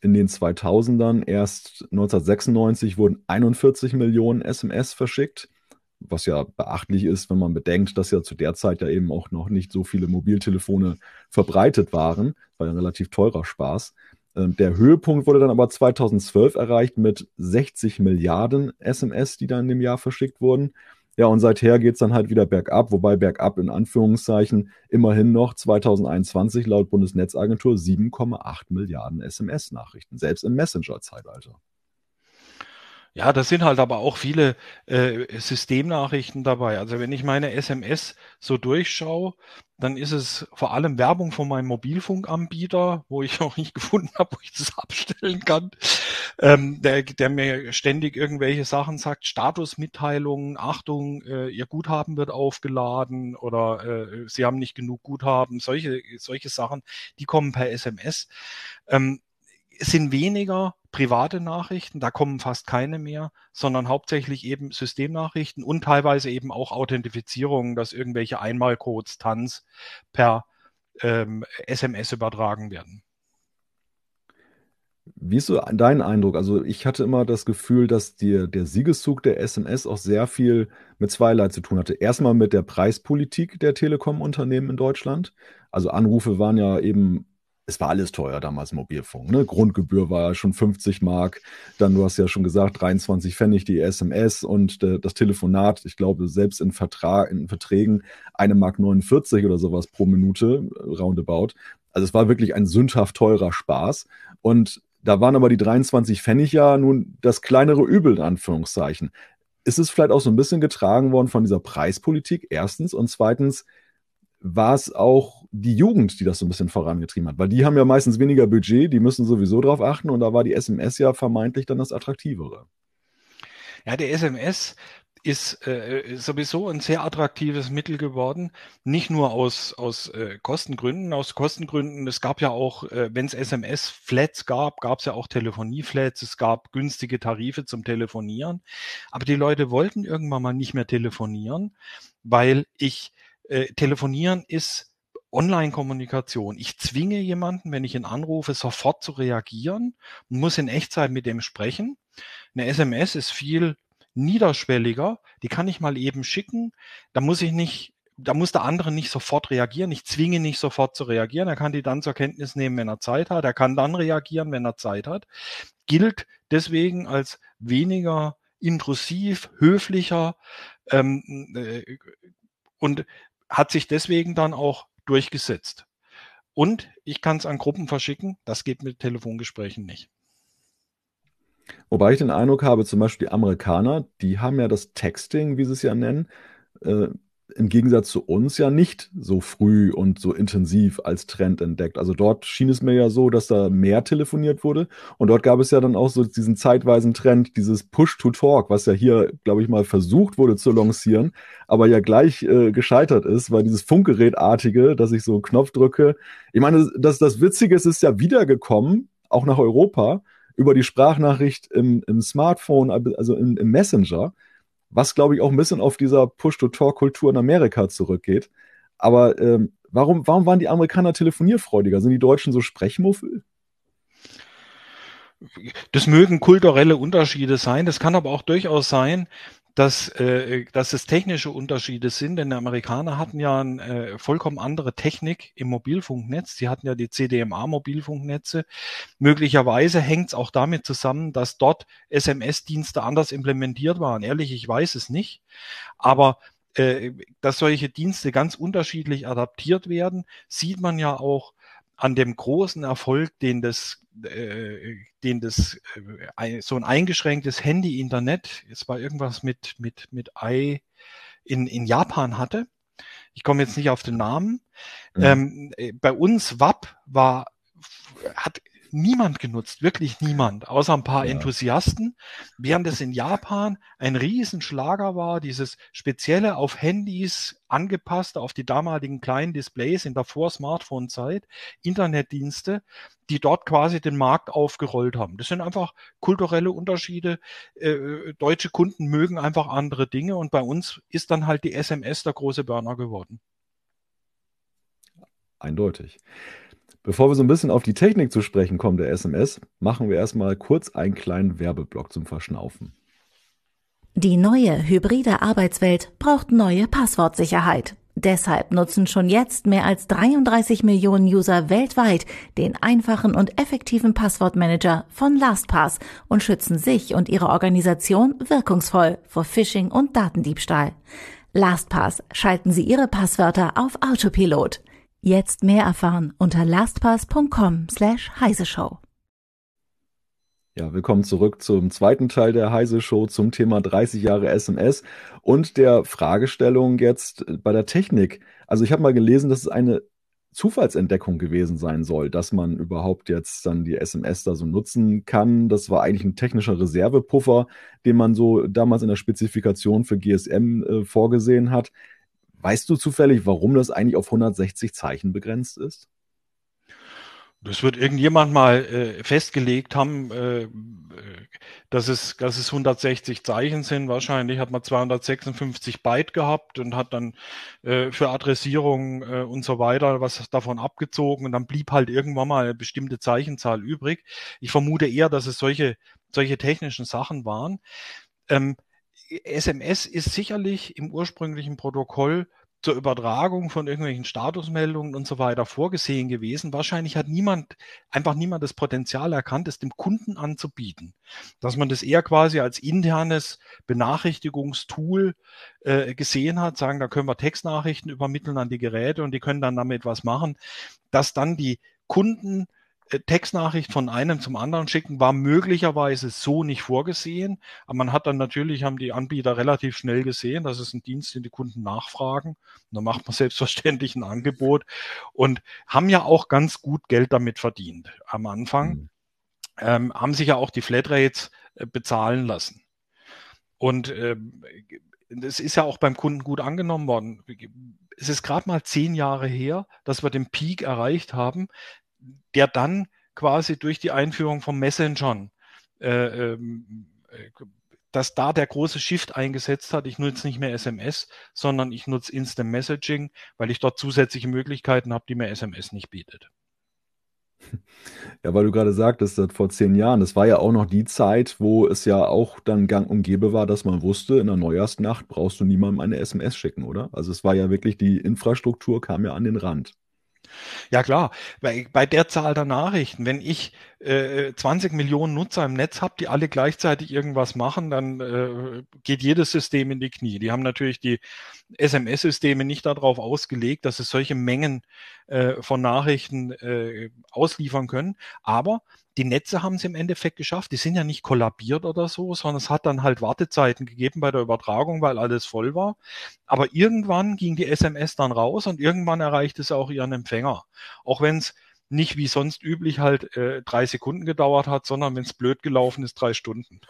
in den 2000ern. Erst 1996 wurden 41 Millionen SMS verschickt, was ja beachtlich ist, wenn man bedenkt, dass ja zu der Zeit ja eben auch noch nicht so viele Mobiltelefone verbreitet waren. War ja ein relativ teurer Spaß. Ähm, der Höhepunkt wurde dann aber 2012 erreicht mit 60 Milliarden SMS, die dann in dem Jahr verschickt wurden. Ja, und seither geht es dann halt wieder bergab, wobei bergab in Anführungszeichen immerhin noch 2021 laut Bundesnetzagentur 7,8 Milliarden SMS-Nachrichten, selbst im Messenger-Zeitalter. Ja, das sind halt aber auch viele äh, Systemnachrichten dabei. Also wenn ich meine SMS so durchschaue, dann ist es vor allem Werbung von meinem Mobilfunkanbieter, wo ich noch nicht gefunden habe, wo ich das abstellen kann, ähm, der, der mir ständig irgendwelche Sachen sagt, Statusmitteilungen, Achtung, äh, Ihr Guthaben wird aufgeladen oder äh, Sie haben nicht genug Guthaben, solche, solche Sachen, die kommen per SMS. Ähm, sind weniger private Nachrichten, da kommen fast keine mehr, sondern hauptsächlich eben Systemnachrichten und teilweise eben auch Authentifizierungen, dass irgendwelche Einmalcodes, TANs per ähm, SMS übertragen werden. Wie ist so dein Eindruck? Also ich hatte immer das Gefühl, dass dir der Siegeszug der SMS auch sehr viel mit zweierlei zu tun hatte. Erstmal mit der Preispolitik der Telekom-Unternehmen in Deutschland. Also Anrufe waren ja eben es war alles teuer damals Mobilfunk. Ne? Grundgebühr war schon 50 Mark. Dann, du hast ja schon gesagt, 23 Pfennig die SMS und äh, das Telefonat, ich glaube, selbst in, Vertrag, in Verträgen eine Mark 49 oder sowas pro Minute, äh, roundabout. Also es war wirklich ein sündhaft teurer Spaß. Und da waren aber die 23 Pfennig ja nun das kleinere Übel, in Anführungszeichen. Ist es vielleicht auch so ein bisschen getragen worden von dieser Preispolitik, erstens. Und zweitens, war es auch die Jugend, die das so ein bisschen vorangetrieben hat, weil die haben ja meistens weniger Budget, die müssen sowieso drauf achten und da war die SMS ja vermeintlich dann das Attraktivere. Ja, der SMS ist äh, sowieso ein sehr attraktives Mittel geworden, nicht nur aus, aus äh, Kostengründen, aus Kostengründen, es gab ja auch, äh, wenn es SMS-Flats gab, gab es ja auch Telefonieflats, es gab günstige Tarife zum Telefonieren, aber die Leute wollten irgendwann mal nicht mehr telefonieren, weil ich äh, telefonieren ist Online-Kommunikation. Ich zwinge jemanden, wenn ich ihn anrufe, sofort zu reagieren und muss in Echtzeit mit dem sprechen. Eine SMS ist viel niederschwelliger. Die kann ich mal eben schicken. Da muss ich nicht, da muss der andere nicht sofort reagieren. Ich zwinge nicht sofort zu reagieren. Er kann die dann zur Kenntnis nehmen, wenn er Zeit hat. Er kann dann reagieren, wenn er Zeit hat. Gilt deswegen als weniger intrusiv, höflicher ähm, äh, und hat sich deswegen dann auch durchgesetzt. Und ich kann es an Gruppen verschicken. Das geht mit Telefongesprächen nicht. Wobei ich den Eindruck habe, zum Beispiel die Amerikaner, die haben ja das Texting, wie sie es ja nennen, äh, im Gegensatz zu uns ja nicht so früh und so intensiv als Trend entdeckt. Also dort schien es mir ja so, dass da mehr telefoniert wurde. Und dort gab es ja dann auch so diesen zeitweisen Trend, dieses Push-to-Talk, was ja hier, glaube ich, mal versucht wurde zu lancieren, aber ja gleich äh, gescheitert ist, weil dieses Funkgerätartige, dass ich so einen Knopf drücke. Ich meine, das, das Witzige ist, ist ja wiedergekommen, auch nach Europa, über die Sprachnachricht im, im Smartphone, also im, im Messenger was glaube ich auch ein bisschen auf dieser Push-to-Talk-Kultur in Amerika zurückgeht. Aber ähm, warum, warum waren die Amerikaner telefonierfreudiger? Sind die Deutschen so Sprechmuffel? Das mögen kulturelle Unterschiede sein. Das kann aber auch durchaus sein, dass, äh, dass es technische Unterschiede sind, denn die Amerikaner hatten ja eine äh, vollkommen andere Technik im Mobilfunknetz. Sie hatten ja die CDMA-Mobilfunknetze. Möglicherweise hängt es auch damit zusammen, dass dort SMS-Dienste anders implementiert waren. Ehrlich, ich weiß es nicht. Aber äh, dass solche Dienste ganz unterschiedlich adaptiert werden, sieht man ja auch an dem großen Erfolg, den das, äh, den das äh, so ein eingeschränktes Handy-Internet, es war irgendwas mit mit mit i in in Japan hatte. Ich komme jetzt nicht auf den Namen. Mhm. Ähm, äh, bei uns WAP war hat niemand genutzt, wirklich niemand, außer ein paar ja. Enthusiasten, während es in Japan ein Riesenschlager war, dieses spezielle auf Handys angepasste, auf die damaligen kleinen Displays in der Vor-Smartphone-Zeit, Internetdienste, die dort quasi den Markt aufgerollt haben. Das sind einfach kulturelle Unterschiede. Äh, deutsche Kunden mögen einfach andere Dinge und bei uns ist dann halt die SMS der große Burner geworden. Eindeutig. Bevor wir so ein bisschen auf die Technik zu sprechen kommen der SMS, machen wir erstmal kurz einen kleinen Werbeblock zum Verschnaufen. Die neue hybride Arbeitswelt braucht neue Passwortsicherheit. Deshalb nutzen schon jetzt mehr als 33 Millionen User weltweit den einfachen und effektiven Passwortmanager von LastPass und schützen sich und ihre Organisation wirkungsvoll vor Phishing und Datendiebstahl. LastPass schalten Sie Ihre Passwörter auf Autopilot. Jetzt mehr erfahren unter lastpass.com slash heiseshow. Ja, willkommen zurück zum zweiten Teil der Heise Show zum Thema 30 Jahre SMS und der Fragestellung jetzt bei der Technik. Also ich habe mal gelesen, dass es eine Zufallsentdeckung gewesen sein soll, dass man überhaupt jetzt dann die SMS da so nutzen kann. Das war eigentlich ein technischer Reservepuffer, den man so damals in der Spezifikation für GSM äh, vorgesehen hat. Weißt du zufällig, warum das eigentlich auf 160 Zeichen begrenzt ist? Das wird irgendjemand mal äh, festgelegt haben, äh, dass, es, dass es 160 Zeichen sind. Wahrscheinlich hat man 256 Byte gehabt und hat dann äh, für Adressierung äh, und so weiter was davon abgezogen und dann blieb halt irgendwann mal eine bestimmte Zeichenzahl übrig. Ich vermute eher, dass es solche, solche technischen Sachen waren. Ähm, SMS ist sicherlich im ursprünglichen Protokoll zur Übertragung von irgendwelchen Statusmeldungen und so weiter vorgesehen gewesen. Wahrscheinlich hat niemand, einfach niemand das Potenzial erkannt, es dem Kunden anzubieten. Dass man das eher quasi als internes Benachrichtigungstool äh, gesehen hat, sagen, da können wir Textnachrichten übermitteln an die Geräte und die können dann damit was machen, dass dann die Kunden Textnachricht von einem zum anderen schicken, war möglicherweise so nicht vorgesehen. Aber man hat dann natürlich, haben die Anbieter relativ schnell gesehen, das ist ein Dienst, den die Kunden nachfragen. Und dann macht man selbstverständlich ein Angebot und haben ja auch ganz gut Geld damit verdient am Anfang. Mhm. Ähm, haben sich ja auch die Flatrates äh, bezahlen lassen. Und äh, das ist ja auch beim Kunden gut angenommen worden. Es ist gerade mal zehn Jahre her, dass wir den Peak erreicht haben der dann quasi durch die Einführung von Messengern, äh, ähm, äh, dass da der große Shift eingesetzt hat. Ich nutze nicht mehr SMS, sondern ich nutze Instant Messaging, weil ich dort zusätzliche Möglichkeiten habe, die mir SMS nicht bietet. Ja, weil du gerade sagtest, dass vor zehn Jahren, das war ja auch noch die Zeit, wo es ja auch dann gang und gäbe war, dass man wusste, in der Neujahrsnacht brauchst du niemandem eine SMS schicken, oder? Also es war ja wirklich, die Infrastruktur kam ja an den Rand. Ja klar, bei, bei der Zahl der Nachrichten, wenn ich äh, 20 Millionen Nutzer im Netz habe, die alle gleichzeitig irgendwas machen, dann äh, geht jedes System in die Knie. Die haben natürlich die SMS-Systeme nicht darauf ausgelegt, dass es solche Mengen äh, von Nachrichten äh, ausliefern können. Aber die Netze haben es im Endeffekt geschafft. Die sind ja nicht kollabiert oder so, sondern es hat dann halt Wartezeiten gegeben bei der Übertragung, weil alles voll war. Aber irgendwann ging die SMS dann raus und irgendwann erreichte es auch ihren Empfänger. Auch wenn es nicht wie sonst üblich halt äh, drei Sekunden gedauert hat, sondern wenn es blöd gelaufen ist, drei Stunden.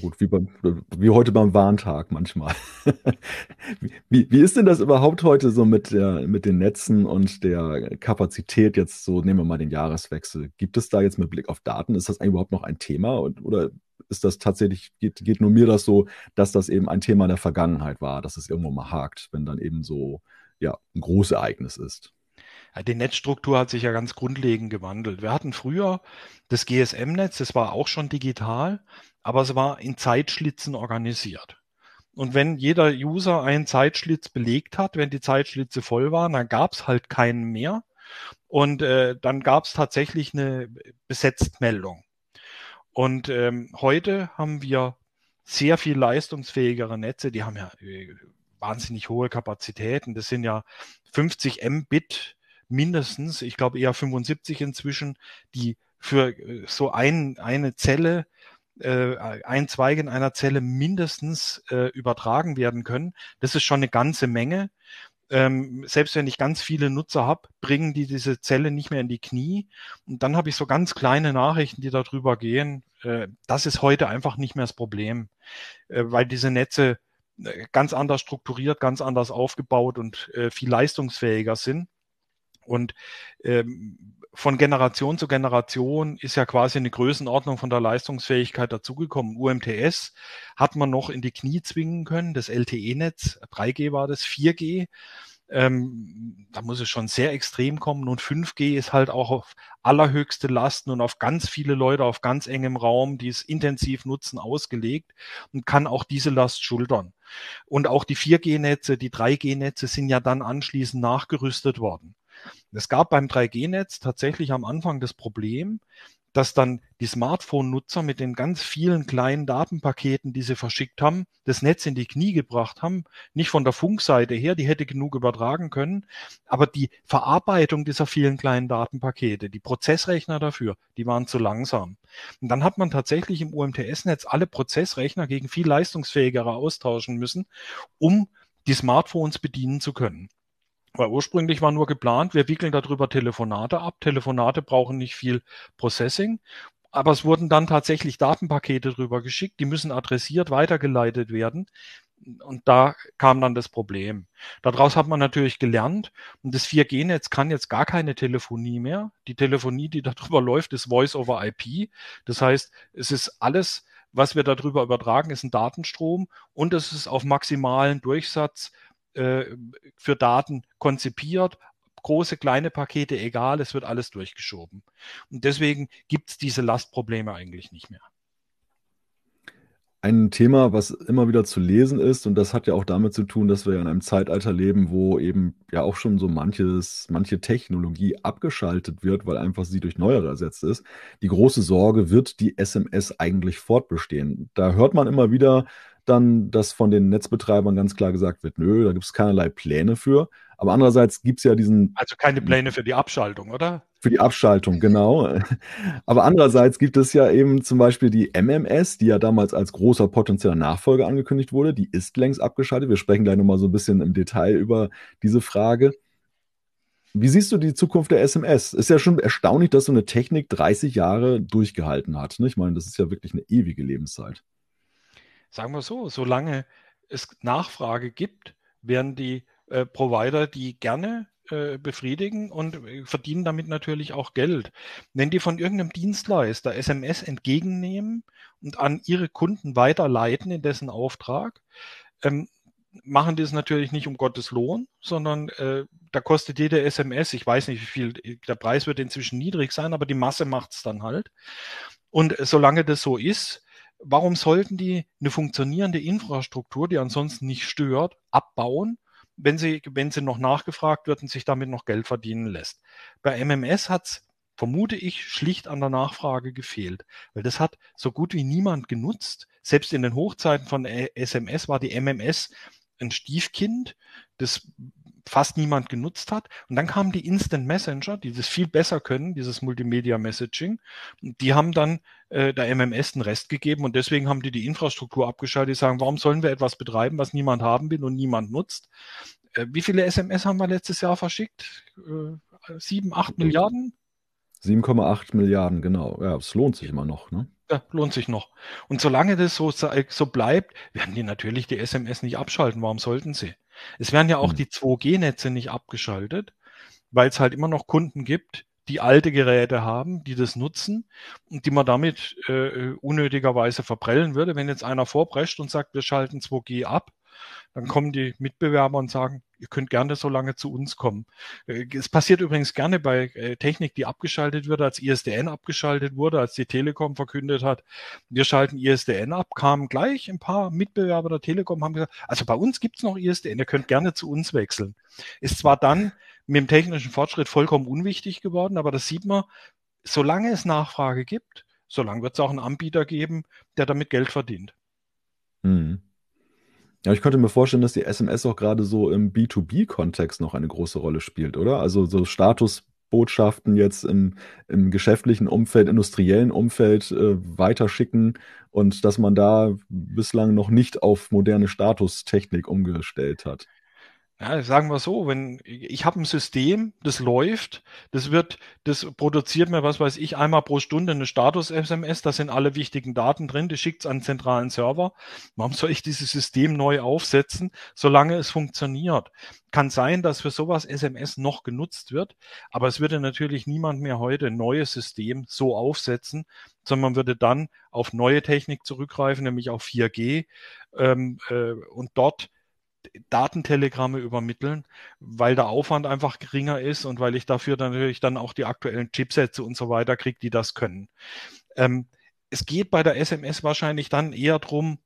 Gut, wie, beim, wie heute beim Warntag manchmal. wie, wie ist denn das überhaupt heute so mit, der, mit den Netzen und der Kapazität jetzt so, nehmen wir mal den Jahreswechsel. Gibt es da jetzt mit Blick auf Daten, ist das eigentlich überhaupt noch ein Thema und, oder ist das tatsächlich, geht, geht nur mir das so, dass das eben ein Thema der Vergangenheit war, dass es irgendwo mal hakt, wenn dann eben so, ja, ein Großereignis ist? Die Netzstruktur hat sich ja ganz grundlegend gewandelt. Wir hatten früher das GSM-Netz, das war auch schon digital, aber es war in Zeitschlitzen organisiert. Und wenn jeder User einen Zeitschlitz belegt hat, wenn die Zeitschlitze voll waren, dann gab es halt keinen mehr. Und äh, dann gab es tatsächlich eine Besetztmeldung. Und ähm, heute haben wir sehr viel leistungsfähigere Netze, die haben ja äh, wahnsinnig hohe Kapazitäten. Das sind ja 50 Mbit mindestens, ich glaube eher 75 inzwischen, die für äh, so ein, eine Zelle, äh, ein Zweig in einer Zelle mindestens äh, übertragen werden können. Das ist schon eine ganze Menge. Ähm, selbst wenn ich ganz viele Nutzer habe, bringen die diese Zelle nicht mehr in die Knie. Und dann habe ich so ganz kleine Nachrichten, die darüber gehen. Äh, das ist heute einfach nicht mehr das Problem, äh, weil diese Netze äh, ganz anders strukturiert, ganz anders aufgebaut und äh, viel leistungsfähiger sind. Und ähm, von Generation zu Generation ist ja quasi eine Größenordnung von der Leistungsfähigkeit dazugekommen. UMTS hat man noch in die Knie zwingen können, das LTE-Netz, 3G war das, 4G. Ähm, da muss es schon sehr extrem kommen und 5G ist halt auch auf allerhöchste Lasten und auf ganz viele Leute auf ganz engem Raum, die es intensiv nutzen, ausgelegt und kann auch diese Last schultern. Und auch die 4G-Netze, die 3G-Netze sind ja dann anschließend nachgerüstet worden. Es gab beim 3G-Netz tatsächlich am Anfang das Problem, dass dann die Smartphone-Nutzer mit den ganz vielen kleinen Datenpaketen, die sie verschickt haben, das Netz in die Knie gebracht haben. Nicht von der Funkseite her, die hätte genug übertragen können, aber die Verarbeitung dieser vielen kleinen Datenpakete, die Prozessrechner dafür, die waren zu langsam. Und dann hat man tatsächlich im UMTS-Netz alle Prozessrechner gegen viel leistungsfähigere austauschen müssen, um die Smartphones bedienen zu können. Weil ursprünglich war nur geplant, wir wickeln darüber Telefonate ab. Telefonate brauchen nicht viel Processing. Aber es wurden dann tatsächlich Datenpakete drüber geschickt, die müssen adressiert weitergeleitet werden. Und da kam dann das Problem. Daraus hat man natürlich gelernt. Und das 4G-Netz kann jetzt gar keine Telefonie mehr. Die Telefonie, die darüber läuft, ist Voice over IP. Das heißt, es ist alles, was wir darüber übertragen, ist ein Datenstrom und es ist auf maximalen Durchsatz äh, für Daten konzipiert. Große, kleine Pakete, egal, es wird alles durchgeschoben. Und deswegen gibt es diese Lastprobleme eigentlich nicht mehr. Ein Thema, was immer wieder zu lesen ist, und das hat ja auch damit zu tun, dass wir ja in einem Zeitalter leben, wo eben ja auch schon so manches, manche Technologie abgeschaltet wird, weil einfach sie durch neuere ersetzt ist. Die große Sorge, wird die SMS eigentlich fortbestehen? Da hört man immer wieder, dann, dass von den Netzbetreibern ganz klar gesagt wird, nö, da gibt es keinerlei Pläne für. Aber andererseits gibt es ja diesen. Also keine Pläne für die Abschaltung, oder? Für die Abschaltung, genau. Aber andererseits gibt es ja eben zum Beispiel die MMS, die ja damals als großer potenzieller Nachfolger angekündigt wurde. Die ist längst abgeschaltet. Wir sprechen gleich nochmal so ein bisschen im Detail über diese Frage. Wie siehst du die Zukunft der SMS? Ist ja schon erstaunlich, dass so eine Technik 30 Jahre durchgehalten hat. Ne? Ich meine, das ist ja wirklich eine ewige Lebenszeit sagen wir so, solange es Nachfrage gibt, werden die äh, Provider die gerne äh, befriedigen und äh, verdienen damit natürlich auch Geld. Wenn die von irgendeinem Dienstleister SMS entgegennehmen und an ihre Kunden weiterleiten in dessen Auftrag, ähm, machen die es natürlich nicht um Gottes Lohn, sondern äh, da kostet jede SMS, ich weiß nicht, wie viel, der Preis wird inzwischen niedrig sein, aber die Masse macht es dann halt. Und solange das so ist, warum sollten die eine funktionierende Infrastruktur, die ansonsten nicht stört, abbauen, wenn sie, wenn sie noch nachgefragt wird und sich damit noch Geld verdienen lässt? Bei MMS hat's vermute ich, schlicht an der Nachfrage gefehlt. Weil das hat so gut wie niemand genutzt. Selbst in den Hochzeiten von SMS war die MMS ein Stiefkind, das fast niemand genutzt hat. Und dann kamen die Instant Messenger, die das viel besser können, dieses Multimedia Messaging. Die haben dann äh, der MMS den Rest gegeben und deswegen haben die die Infrastruktur abgeschaltet. Die sagen, warum sollen wir etwas betreiben, was niemand haben will und niemand nutzt? Äh, wie viele SMS haben wir letztes Jahr verschickt? Äh, sieben, acht Milliarden? 7,8 Milliarden, genau. Ja, es lohnt sich immer noch, ne? Ja, lohnt sich noch. Und solange das so, so bleibt, werden die natürlich die SMS nicht abschalten. Warum sollten sie? Es werden ja auch hm. die 2G-Netze nicht abgeschaltet, weil es halt immer noch Kunden gibt, die alte Geräte haben, die das nutzen und die man damit äh, unnötigerweise verprellen würde. Wenn jetzt einer vorprescht und sagt, wir schalten 2G ab, dann kommen die Mitbewerber und sagen, ihr könnt gerne so lange zu uns kommen. Äh, es passiert übrigens gerne bei äh, Technik, die abgeschaltet wird, als ISDN abgeschaltet wurde, als die Telekom verkündet hat, wir schalten ISDN ab, kamen gleich ein paar Mitbewerber der Telekom, haben gesagt, also bei uns gibt's noch ISDN, ihr könnt gerne zu uns wechseln. Ist zwar dann mit dem technischen Fortschritt vollkommen unwichtig geworden, aber das sieht man, solange es Nachfrage gibt, solange wird es auch einen Anbieter geben, der damit Geld verdient. Mhm. Ja, ich könnte mir vorstellen, dass die SMS auch gerade so im B2B-Kontext noch eine große Rolle spielt, oder? Also so Statusbotschaften jetzt im, im geschäftlichen Umfeld, industriellen Umfeld äh, weiterschicken und dass man da bislang noch nicht auf moderne Statustechnik umgestellt hat. Ja, sagen wir so, wenn ich habe ein System, das läuft, das wird, das produziert mir, was weiß ich, einmal pro Stunde eine Status-SMS, da sind alle wichtigen Daten drin, das schickt es an zentralen Server. Warum soll ich dieses System neu aufsetzen, solange es funktioniert? Kann sein, dass für sowas SMS noch genutzt wird, aber es würde natürlich niemand mehr heute ein neues System so aufsetzen, sondern man würde dann auf neue Technik zurückgreifen, nämlich auf 4G ähm, äh, und dort Datentelegramme übermitteln, weil der Aufwand einfach geringer ist und weil ich dafür dann natürlich dann auch die aktuellen Chipsätze und so weiter kriege, die das können. Ähm, es geht bei der SMS wahrscheinlich dann eher darum,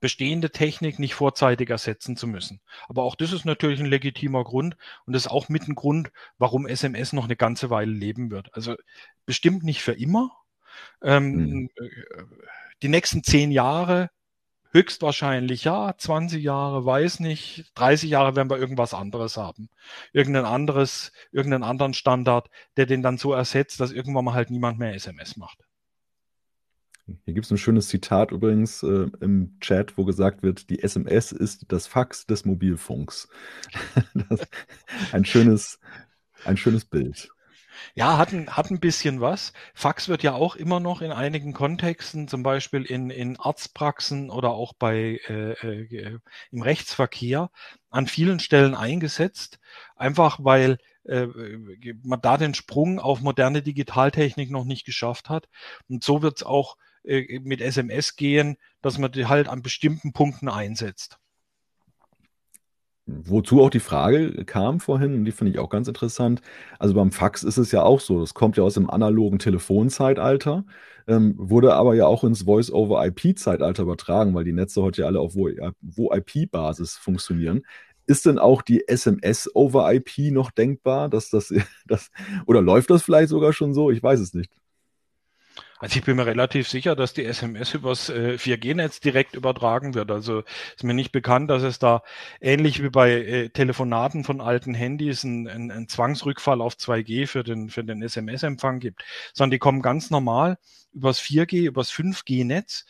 bestehende Technik nicht vorzeitig ersetzen zu müssen. Aber auch das ist natürlich ein legitimer Grund und das ist auch mit ein Grund, warum SMS noch eine ganze Weile leben wird. Also bestimmt nicht für immer, Ähm, mhm. Die nächsten zehn Jahre höchstwahrscheinlich ja, 20 Jahre weiß nicht, 30 Jahre werden wir irgendwas anderes haben. Irgendein anderes, irgendeinen anderen Standard, der den dann so ersetzt, dass irgendwann mal halt niemand mehr SMS macht. Hier gibt es ein schönes Zitat übrigens äh, im Chat, wo gesagt wird, die SMS ist das Fax des Mobilfunks. ein schönes, ein schönes Bild. Ja, hat ein, hat ein bisschen was. Fax wird ja auch immer noch in einigen Kontexten, zum Beispiel in, in Arztpraxen oder auch bei äh, äh, im Rechtsverkehr, an vielen Stellen eingesetzt, einfach weil äh, man da den Sprung auf moderne Digitaltechnik noch nicht geschafft hat. Und so wird es auch äh, mit SMS gehen, dass man die halt an bestimmten Punkten einsetzt. Wozu auch die Frage kam vorhin, und die finde ich auch ganz interessant. Also beim Fax ist es ja auch so, das kommt ja aus dem analogen Telefonzeitalter, ähm, wurde aber ja auch ins Voice-over-IP-Zeitalter übertragen, weil die Netze heute ja alle auf VoIP-Basis funktionieren. Ist denn auch die SMS over IP noch denkbar, dass das, das, oder läuft das vielleicht sogar schon so? Ich weiß es nicht. Also ich bin mir relativ sicher, dass die SMS übers äh, 4G-Netz direkt übertragen wird. Also ist mir nicht bekannt, dass es da ähnlich wie bei äh, Telefonaten von alten Handys einen ein Zwangsrückfall auf 2G für den, für den SMS-Empfang gibt, sondern die kommen ganz normal übers 4G, übers 5G-Netz.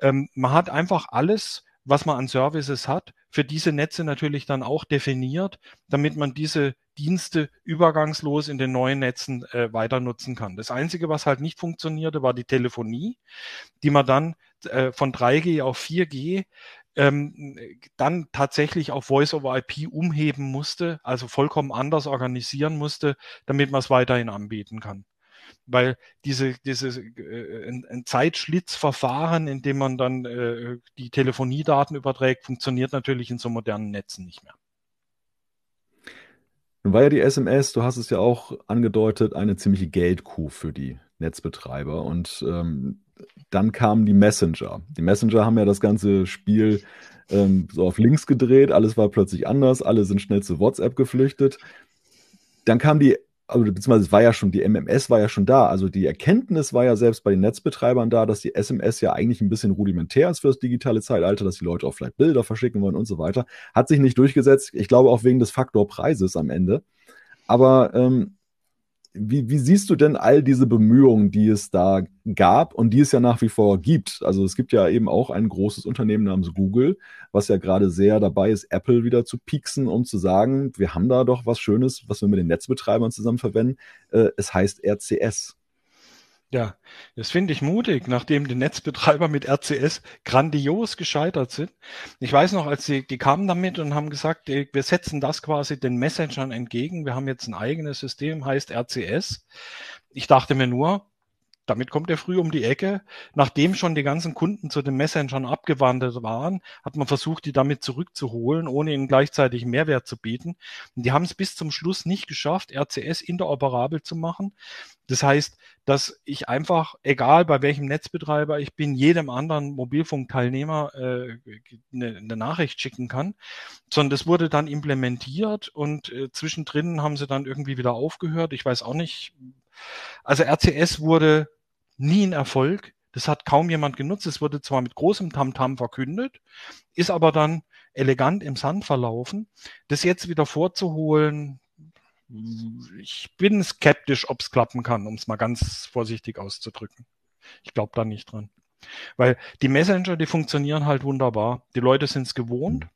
Ähm, man hat einfach alles, was man an Services hat, für diese Netze natürlich dann auch definiert, damit man diese Dienste übergangslos in den neuen Netzen äh, weiter nutzen kann. Das Einzige, was halt nicht funktionierte, war die Telefonie, die man dann äh, von 3G auf 4G ähm, dann tatsächlich auf Voice-over-IP umheben musste, also vollkommen anders organisieren musste, damit man es weiterhin anbieten kann weil diese, dieses äh, ein, ein Zeitschlitzverfahren, in dem man dann äh, die Telefoniedaten überträgt, funktioniert natürlich in so modernen Netzen nicht mehr. Nun war ja die SMS, du hast es ja auch angedeutet, eine ziemliche Geldkuh für die Netzbetreiber. Und ähm, dann kamen die Messenger. Die Messenger haben ja das ganze Spiel ähm, so auf links gedreht, alles war plötzlich anders, alle sind schnell zu WhatsApp geflüchtet. Dann kam die also beziehungsweise es war ja schon, die MMS war ja schon da. Also die Erkenntnis war ja selbst bei den Netzbetreibern da, dass die SMS ja eigentlich ein bisschen rudimentär ist für das digitale Zeitalter, dass die Leute auch vielleicht Bilder verschicken wollen und so weiter. Hat sich nicht durchgesetzt. Ich glaube auch wegen des Faktorpreises am Ende. Aber ähm, wie, wie siehst du denn all diese Bemühungen, die es da gab und die es ja nach wie vor gibt? Also es gibt ja eben auch ein großes Unternehmen namens Google, was ja gerade sehr dabei ist, Apple wieder zu pieksen, um zu sagen, wir haben da doch was Schönes, was wir mit den Netzbetreibern zusammen verwenden. Äh, es heißt RCS. Ja, das finde ich mutig, nachdem die Netzbetreiber mit RCS grandios gescheitert sind. Ich weiß noch, als sie, die kamen damit und haben gesagt, wir setzen das quasi den Messengern entgegen. Wir haben jetzt ein eigenes System, heißt RCS. Ich dachte mir nur, damit kommt er früh um die Ecke. Nachdem schon die ganzen Kunden zu den Messengern abgewandert waren, hat man versucht, die damit zurückzuholen, ohne ihnen gleichzeitig Mehrwert zu bieten. Und die haben es bis zum Schluss nicht geschafft, RCS interoperabel zu machen. Das heißt, dass ich einfach, egal bei welchem Netzbetreiber ich bin, jedem anderen Mobilfunkteilnehmer äh, eine, Nachricht schicken kann, sondern das wurde dann implementiert und äh, zwischendrin haben sie dann irgendwie wieder aufgehört. Ich weiß auch nicht. Also RCS wurde nie ein Erfolg. Das hat kaum jemand genutzt. Es wurde zwar mit großem Tamtam -Tam verkündet, ist aber dann elegant im Sand verlaufen. Das jetzt wieder vorzuholen, ich bin skeptisch, ob es klappen kann, um es mal ganz vorsichtig auszudrücken. Ich glaube da nicht dran. Weil die Messenger, die funktionieren halt wunderbar. Die Leute sind es gewohnt.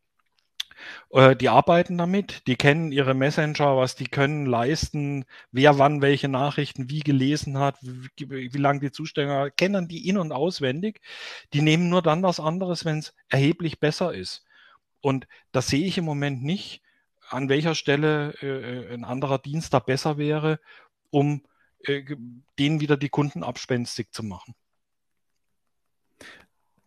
Äh, die arbeiten damit, die kennen ihre Messenger, was die können leisten, wer wann welche Nachrichten wie gelesen hat, wie, wie lange die Zusteller kennen die in- und auswendig. Die nehmen nur dann was anderes, wenn es erheblich besser ist. Und das sehe ich im Moment nicht, an welcher Stelle äh, ein anderer Dienst da besser wäre, um äh, denen wieder die Kunden abspenstig zu machen.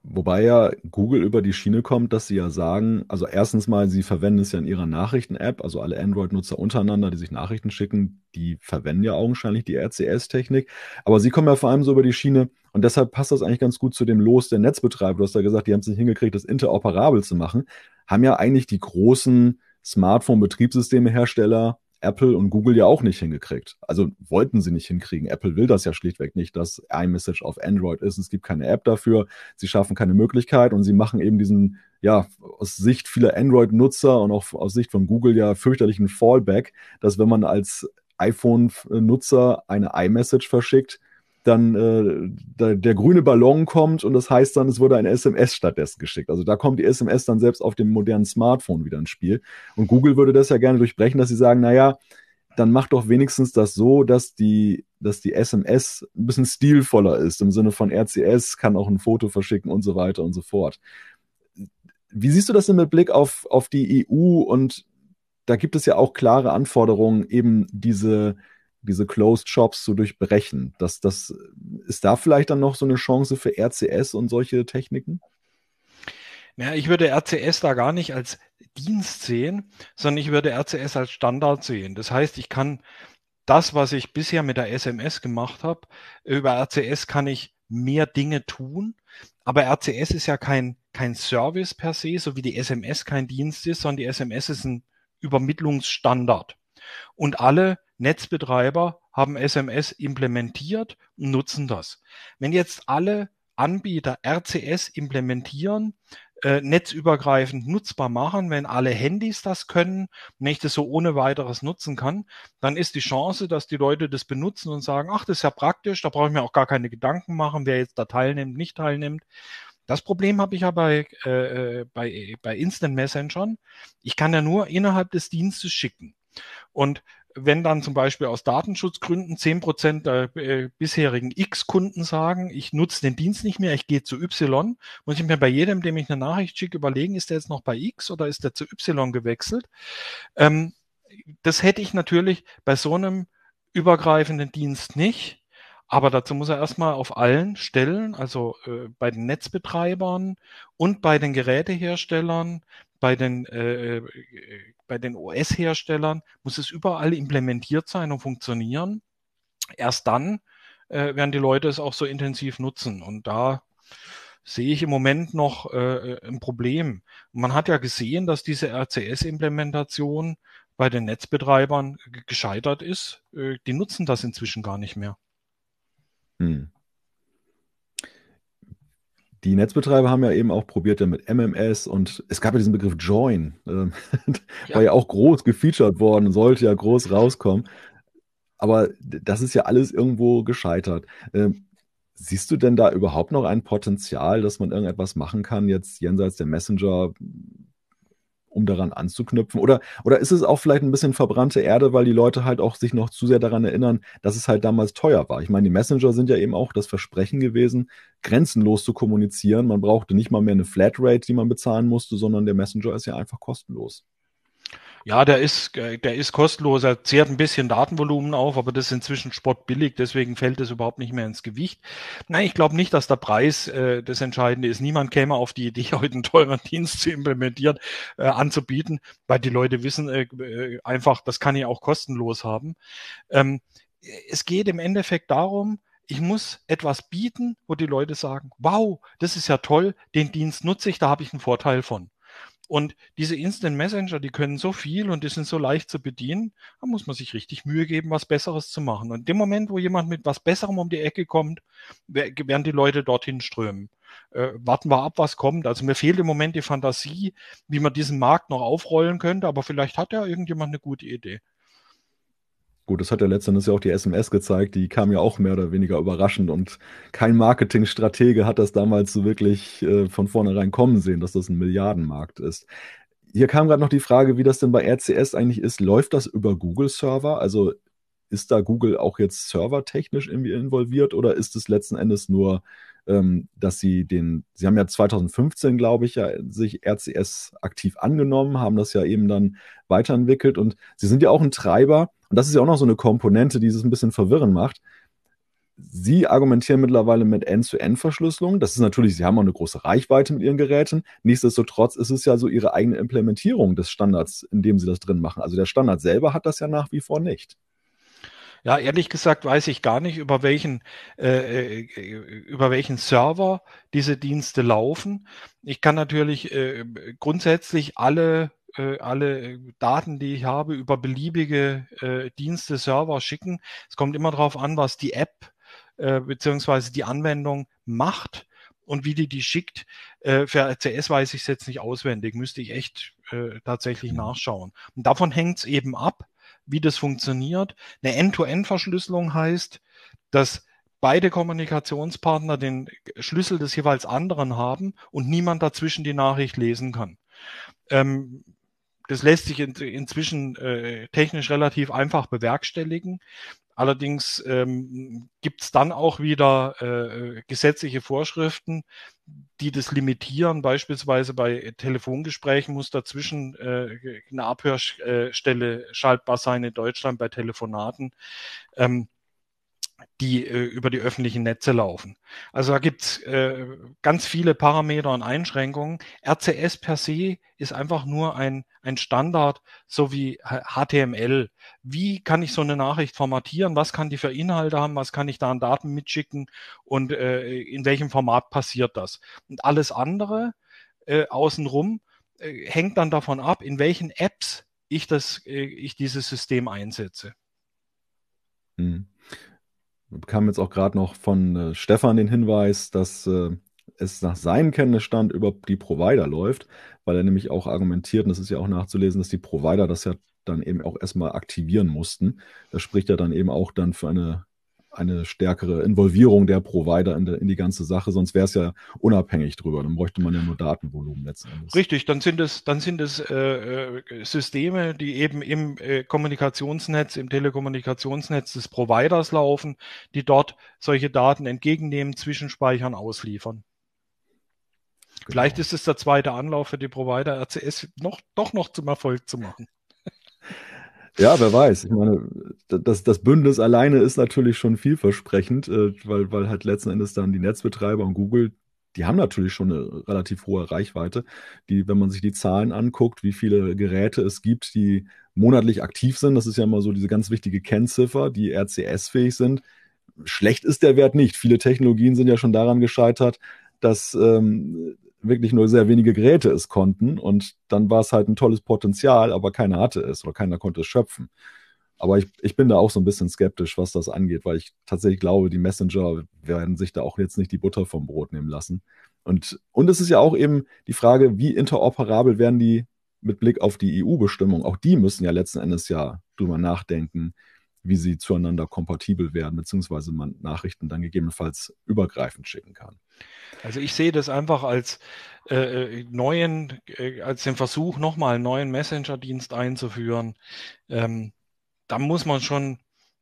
Wobei ja Google über die Schiene kommt, dass sie ja sagen, also erstens mal, sie verwenden es ja in ihrer Nachrichten-App, also alle Android-Nutzer untereinander, die sich Nachrichten schicken, die verwenden ja augenscheinlich die RCS-Technik. Aber sie kommen ja vor allem so über die Schiene und deshalb passt das eigentlich ganz gut zu dem Los der Netzbetreiber. Du hast ja gesagt, die haben es nicht hingekriegt, das interoperabel zu machen, haben ja eigentlich die großen Smartphone-Betriebssystemehersteller Apple und Google ja auch nicht hingekriegt. Also wollten sie nicht hinkriegen. Apple will das ja schlichtweg nicht, dass iMessage auf Android ist. Es gibt keine App dafür. Sie schaffen keine Möglichkeit und sie machen eben diesen, ja, aus Sicht vieler Android-Nutzer und auch aus Sicht von Google ja fürchterlichen Fallback, dass wenn man als iPhone-Nutzer eine iMessage verschickt, dann äh, da, der grüne Ballon kommt und das heißt dann, es wurde eine SMS stattdessen geschickt. Also da kommt die SMS dann selbst auf dem modernen Smartphone wieder ins Spiel. Und Google würde das ja gerne durchbrechen, dass sie sagen, naja, dann macht doch wenigstens das so, dass die, dass die SMS ein bisschen stilvoller ist, im Sinne von RCS, kann auch ein Foto verschicken und so weiter und so fort. Wie siehst du das denn mit Blick auf, auf die EU? Und da gibt es ja auch klare Anforderungen, eben diese, diese Closed Shops zu durchbrechen. Das, das, ist da vielleicht dann noch so eine Chance für RCS und solche Techniken? Ja, ich würde RCS da gar nicht als Dienst sehen, sondern ich würde RCS als Standard sehen. Das heißt, ich kann das, was ich bisher mit der SMS gemacht habe, über RCS kann ich mehr Dinge tun. Aber RCS ist ja kein, kein Service per se, so wie die SMS kein Dienst ist, sondern die SMS ist ein Übermittlungsstandard. Und alle Netzbetreiber haben SMS implementiert und nutzen das. Wenn jetzt alle Anbieter RCS implementieren, äh, netzübergreifend nutzbar machen, wenn alle Handys das können und ich das so ohne weiteres nutzen kann, dann ist die Chance, dass die Leute das benutzen und sagen, ach, das ist ja praktisch, da brauche ich mir auch gar keine Gedanken machen, wer jetzt da teilnimmt, nicht teilnimmt. Das Problem habe ich ja bei, äh, bei, bei Instant Messengern. Ich kann ja nur innerhalb des Dienstes schicken. Und wenn dann zum Beispiel aus Datenschutzgründen zehn Prozent der äh, bisherigen X-Kunden sagen, ich nutze den Dienst nicht mehr, ich gehe zu Y, muss ich mir bei jedem, dem ich eine Nachricht schicke, überlegen, ist der jetzt noch bei X oder ist der zu Y gewechselt? Ähm, das hätte ich natürlich bei so einem übergreifenden Dienst nicht. Aber dazu muss er erstmal auf allen Stellen, also äh, bei den Netzbetreibern und bei den Geräteherstellern, bei den, äh, äh bei den OS-Herstellern, muss es überall implementiert sein und funktionieren. Erst dann äh, werden die Leute es auch so intensiv nutzen. Und da sehe ich im Moment noch äh, äh ein Problem. Man hat ja gesehen, dass diese RCS-Implementation bei den Netzbetreibern gescheitert ist. Äh, die nutzen das inzwischen gar nicht mehr. Hm. Die Netzbetreiber haben ja eben auch probiert ja mit MMS und es gab ja diesen Begriff Join, äh, ja. war ja auch groß gefeatured worden, sollte ja groß rauskommen. Aber das ist ja alles irgendwo gescheitert. Ähm, siehst du denn da überhaupt noch ein Potenzial, dass man irgendetwas machen kann, jetzt jenseits der Messenger, um daran anzuknüpfen? Oder, oder ist es auch vielleicht ein bisschen verbrannte Erde, weil die Leute halt auch sich noch zu sehr daran erinnern, dass es halt damals teuer war? Ich meine, die Messenger sind ja eben auch das Versprechen gewesen, grenzenlos zu kommunizieren. Man brauchte nicht mal mehr eine Flatrate, die man bezahlen musste, sondern der Messenger ist ja einfach kostenlos. Ja, der ist, der ist kostenlos. Er zehrt ein bisschen Datenvolumen auf, aber das ist inzwischen spottbillig, deswegen fällt es überhaupt nicht mehr ins Gewicht. Nein, ich glaube nicht, dass der Preis äh, das Entscheidende ist. Niemand käme auf die Idee, heute einen teuren Dienst zu implementieren, äh, anzubieten, weil die Leute wissen äh, äh, einfach, das kann ich auch kostenlos haben. Ähm, es geht im Endeffekt darum, ich muss etwas bieten, wo die Leute sagen, wow, das ist ja toll, den Dienst nutze ich, da habe ich einen Vorteil von. Und diese Instant Messenger, die können so viel und die sind so leicht zu bedienen, da muss man sich richtig Mühe geben, was Besseres zu machen. Und in dem Moment, wo jemand mit was Besserem um die Ecke kommt, werden die Leute dorthin strömen. Äh, warten wir ab, was kommt. Also mir fehlt im Moment die Fantasie, wie man diesen Markt noch aufrollen könnte, aber vielleicht hat ja irgendjemand eine gute Idee. Gut, das hat ja letztendlich ja auch die SMS gezeigt, die kam ja auch mehr oder weniger überraschend und kein Marketingstratege hat das damals so wirklich äh, von vornherein kommen sehen, dass das ein Milliardenmarkt ist. Hier kam gerade noch die Frage, wie das denn bei RCS eigentlich ist. Läuft das über Google-Server? Also ist da Google auch jetzt servertechnisch irgendwie involviert oder ist es letzten Endes nur, ähm, dass sie den, sie haben ja 2015, glaube ich, ja sich RCS aktiv angenommen, haben das ja eben dann weiterentwickelt und sie sind ja auch ein Treiber und das ist ja auch noch so eine Komponente, die es ein bisschen verwirrend macht. Sie argumentieren mittlerweile mit End-zu-End-Verschlüsselung. Das ist natürlich, Sie haben auch eine große Reichweite mit Ihren Geräten. Nichtsdestotrotz ist es ja so Ihre eigene Implementierung des Standards, in dem Sie das drin machen. Also der Standard selber hat das ja nach wie vor nicht. Ja, ehrlich gesagt weiß ich gar nicht, über welchen, äh, äh, über welchen Server diese Dienste laufen. Ich kann natürlich äh, grundsätzlich alle äh, alle Daten, die ich habe, über beliebige äh, Dienste, Server schicken. Es kommt immer darauf an, was die App äh, beziehungsweise die Anwendung macht und wie die die schickt. Äh, für RCS weiß ich es jetzt nicht auswendig, müsste ich echt äh, tatsächlich mhm. nachschauen. Und davon hängt es eben ab, wie das funktioniert. Eine End-to-End-Verschlüsselung heißt, dass beide Kommunikationspartner den Schlüssel des jeweils anderen haben und niemand dazwischen die Nachricht lesen kann. Ähm, das lässt sich in, inzwischen äh, technisch relativ einfach bewerkstelligen. Allerdings ähm, gibt es dann auch wieder äh, gesetzliche Vorschriften, die das limitieren. Beispielsweise bei Telefongesprächen muss dazwischen äh, eine Abhörstelle schaltbar sein in Deutschland bei Telefonaten. Ähm, die äh, über die öffentlichen Netze laufen. Also da gibt's äh, ganz viele Parameter und Einschränkungen. RCS per se ist einfach nur ein, ein Standard, so wie HTML. Wie kann ich so eine Nachricht formatieren? Was kann die für Inhalte haben? Was kann ich da an Daten mitschicken? Und äh, in welchem Format passiert das? Und alles andere äh, außenrum äh, hängt dann davon ab, in welchen Apps ich das, äh, ich dieses System einsetze. Hm. Wir bekamen jetzt auch gerade noch von äh, Stefan den Hinweis, dass äh, es nach seinem Kenntnisstand über die Provider läuft, weil er nämlich auch argumentiert, und das ist ja auch nachzulesen, dass die Provider das ja dann eben auch erstmal aktivieren mussten. Das spricht ja dann eben auch dann für eine eine stärkere Involvierung der Provider in, de, in die ganze Sache, sonst wäre es ja unabhängig drüber. Dann bräuchte man ja nur Datenvolumen letztendlich. Richtig, dann sind es, dann sind es äh, äh, Systeme, die eben im äh, Kommunikationsnetz, im Telekommunikationsnetz des Providers laufen, die dort solche Daten entgegennehmen, zwischenspeichern, ausliefern. Genau. Vielleicht ist es der zweite Anlauf für die Provider, RCS noch, doch noch zum Erfolg zu machen. Ja, wer weiß. Ich meine, das, das Bündnis alleine ist natürlich schon vielversprechend, äh, weil, weil halt letzten Endes dann die Netzbetreiber und Google, die haben natürlich schon eine relativ hohe Reichweite. Die, wenn man sich die Zahlen anguckt, wie viele Geräte es gibt, die monatlich aktiv sind, das ist ja immer so diese ganz wichtige Kennziffer, die RCS-fähig sind. Schlecht ist der Wert nicht. Viele Technologien sind ja schon daran gescheitert, dass ähm, wirklich nur sehr wenige Geräte es konnten und dann war es halt ein tolles Potenzial, aber keiner hatte es oder keiner konnte es schöpfen. Aber ich, ich bin da auch so ein bisschen skeptisch, was das angeht, weil ich tatsächlich glaube, die Messenger werden sich da auch jetzt nicht die Butter vom Brot nehmen lassen. Und, und es ist ja auch eben die Frage, wie interoperabel werden die mit Blick auf die EU-Bestimmung? Auch die müssen ja letzten Endes ja drüber nachdenken, wie sie zueinander kompatibel werden, beziehungsweise man Nachrichten dann gegebenenfalls übergreifend schicken kann. Also ich sehe das einfach als äh, neuen, äh, als den Versuch, nochmal einen neuen Messenger-Dienst einzuführen. Ähm, da muss man schon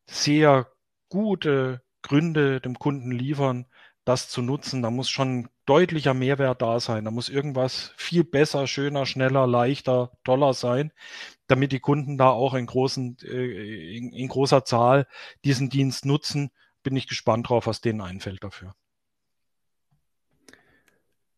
sehr gute Gründe dem Kunden liefern, das zu nutzen. Da muss schon deutlicher Mehrwert da sein. Da muss irgendwas viel besser, schöner, schneller, leichter, toller sein, damit die Kunden da auch in, großen, äh, in, in großer Zahl diesen Dienst nutzen. Bin ich gespannt drauf, was denen einfällt dafür.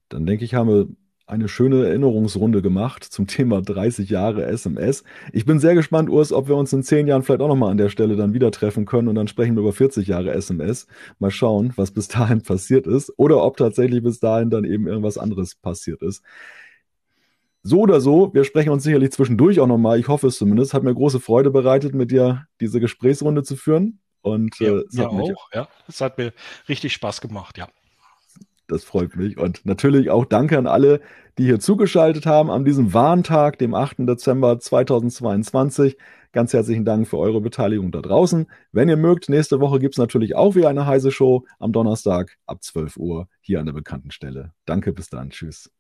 Dann denke ich, haben wir eine schöne Erinnerungsrunde gemacht zum Thema 30 Jahre SMS. Ich bin sehr gespannt, Urs, ob wir uns in zehn Jahren vielleicht auch nochmal an der Stelle dann wieder treffen können und dann sprechen wir über 40 Jahre SMS. Mal schauen, was bis dahin passiert ist oder ob tatsächlich bis dahin dann eben irgendwas anderes passiert ist. So oder so, wir sprechen uns sicherlich zwischendurch auch nochmal. Ich hoffe es zumindest. Hat mir große Freude bereitet, mit dir diese Gesprächsrunde zu führen. Und ja, äh, es hat mich, auch, ja. Es hat mir richtig Spaß gemacht, ja. Das freut mich. Und natürlich auch danke an alle, die hier zugeschaltet haben an diesem Warntag, dem 8. Dezember 2022. Ganz herzlichen Dank für eure Beteiligung da draußen. Wenn ihr mögt, nächste Woche gibt es natürlich auch wieder eine heiße Show am Donnerstag ab 12 Uhr hier an der bekannten Stelle. Danke, bis dann. Tschüss.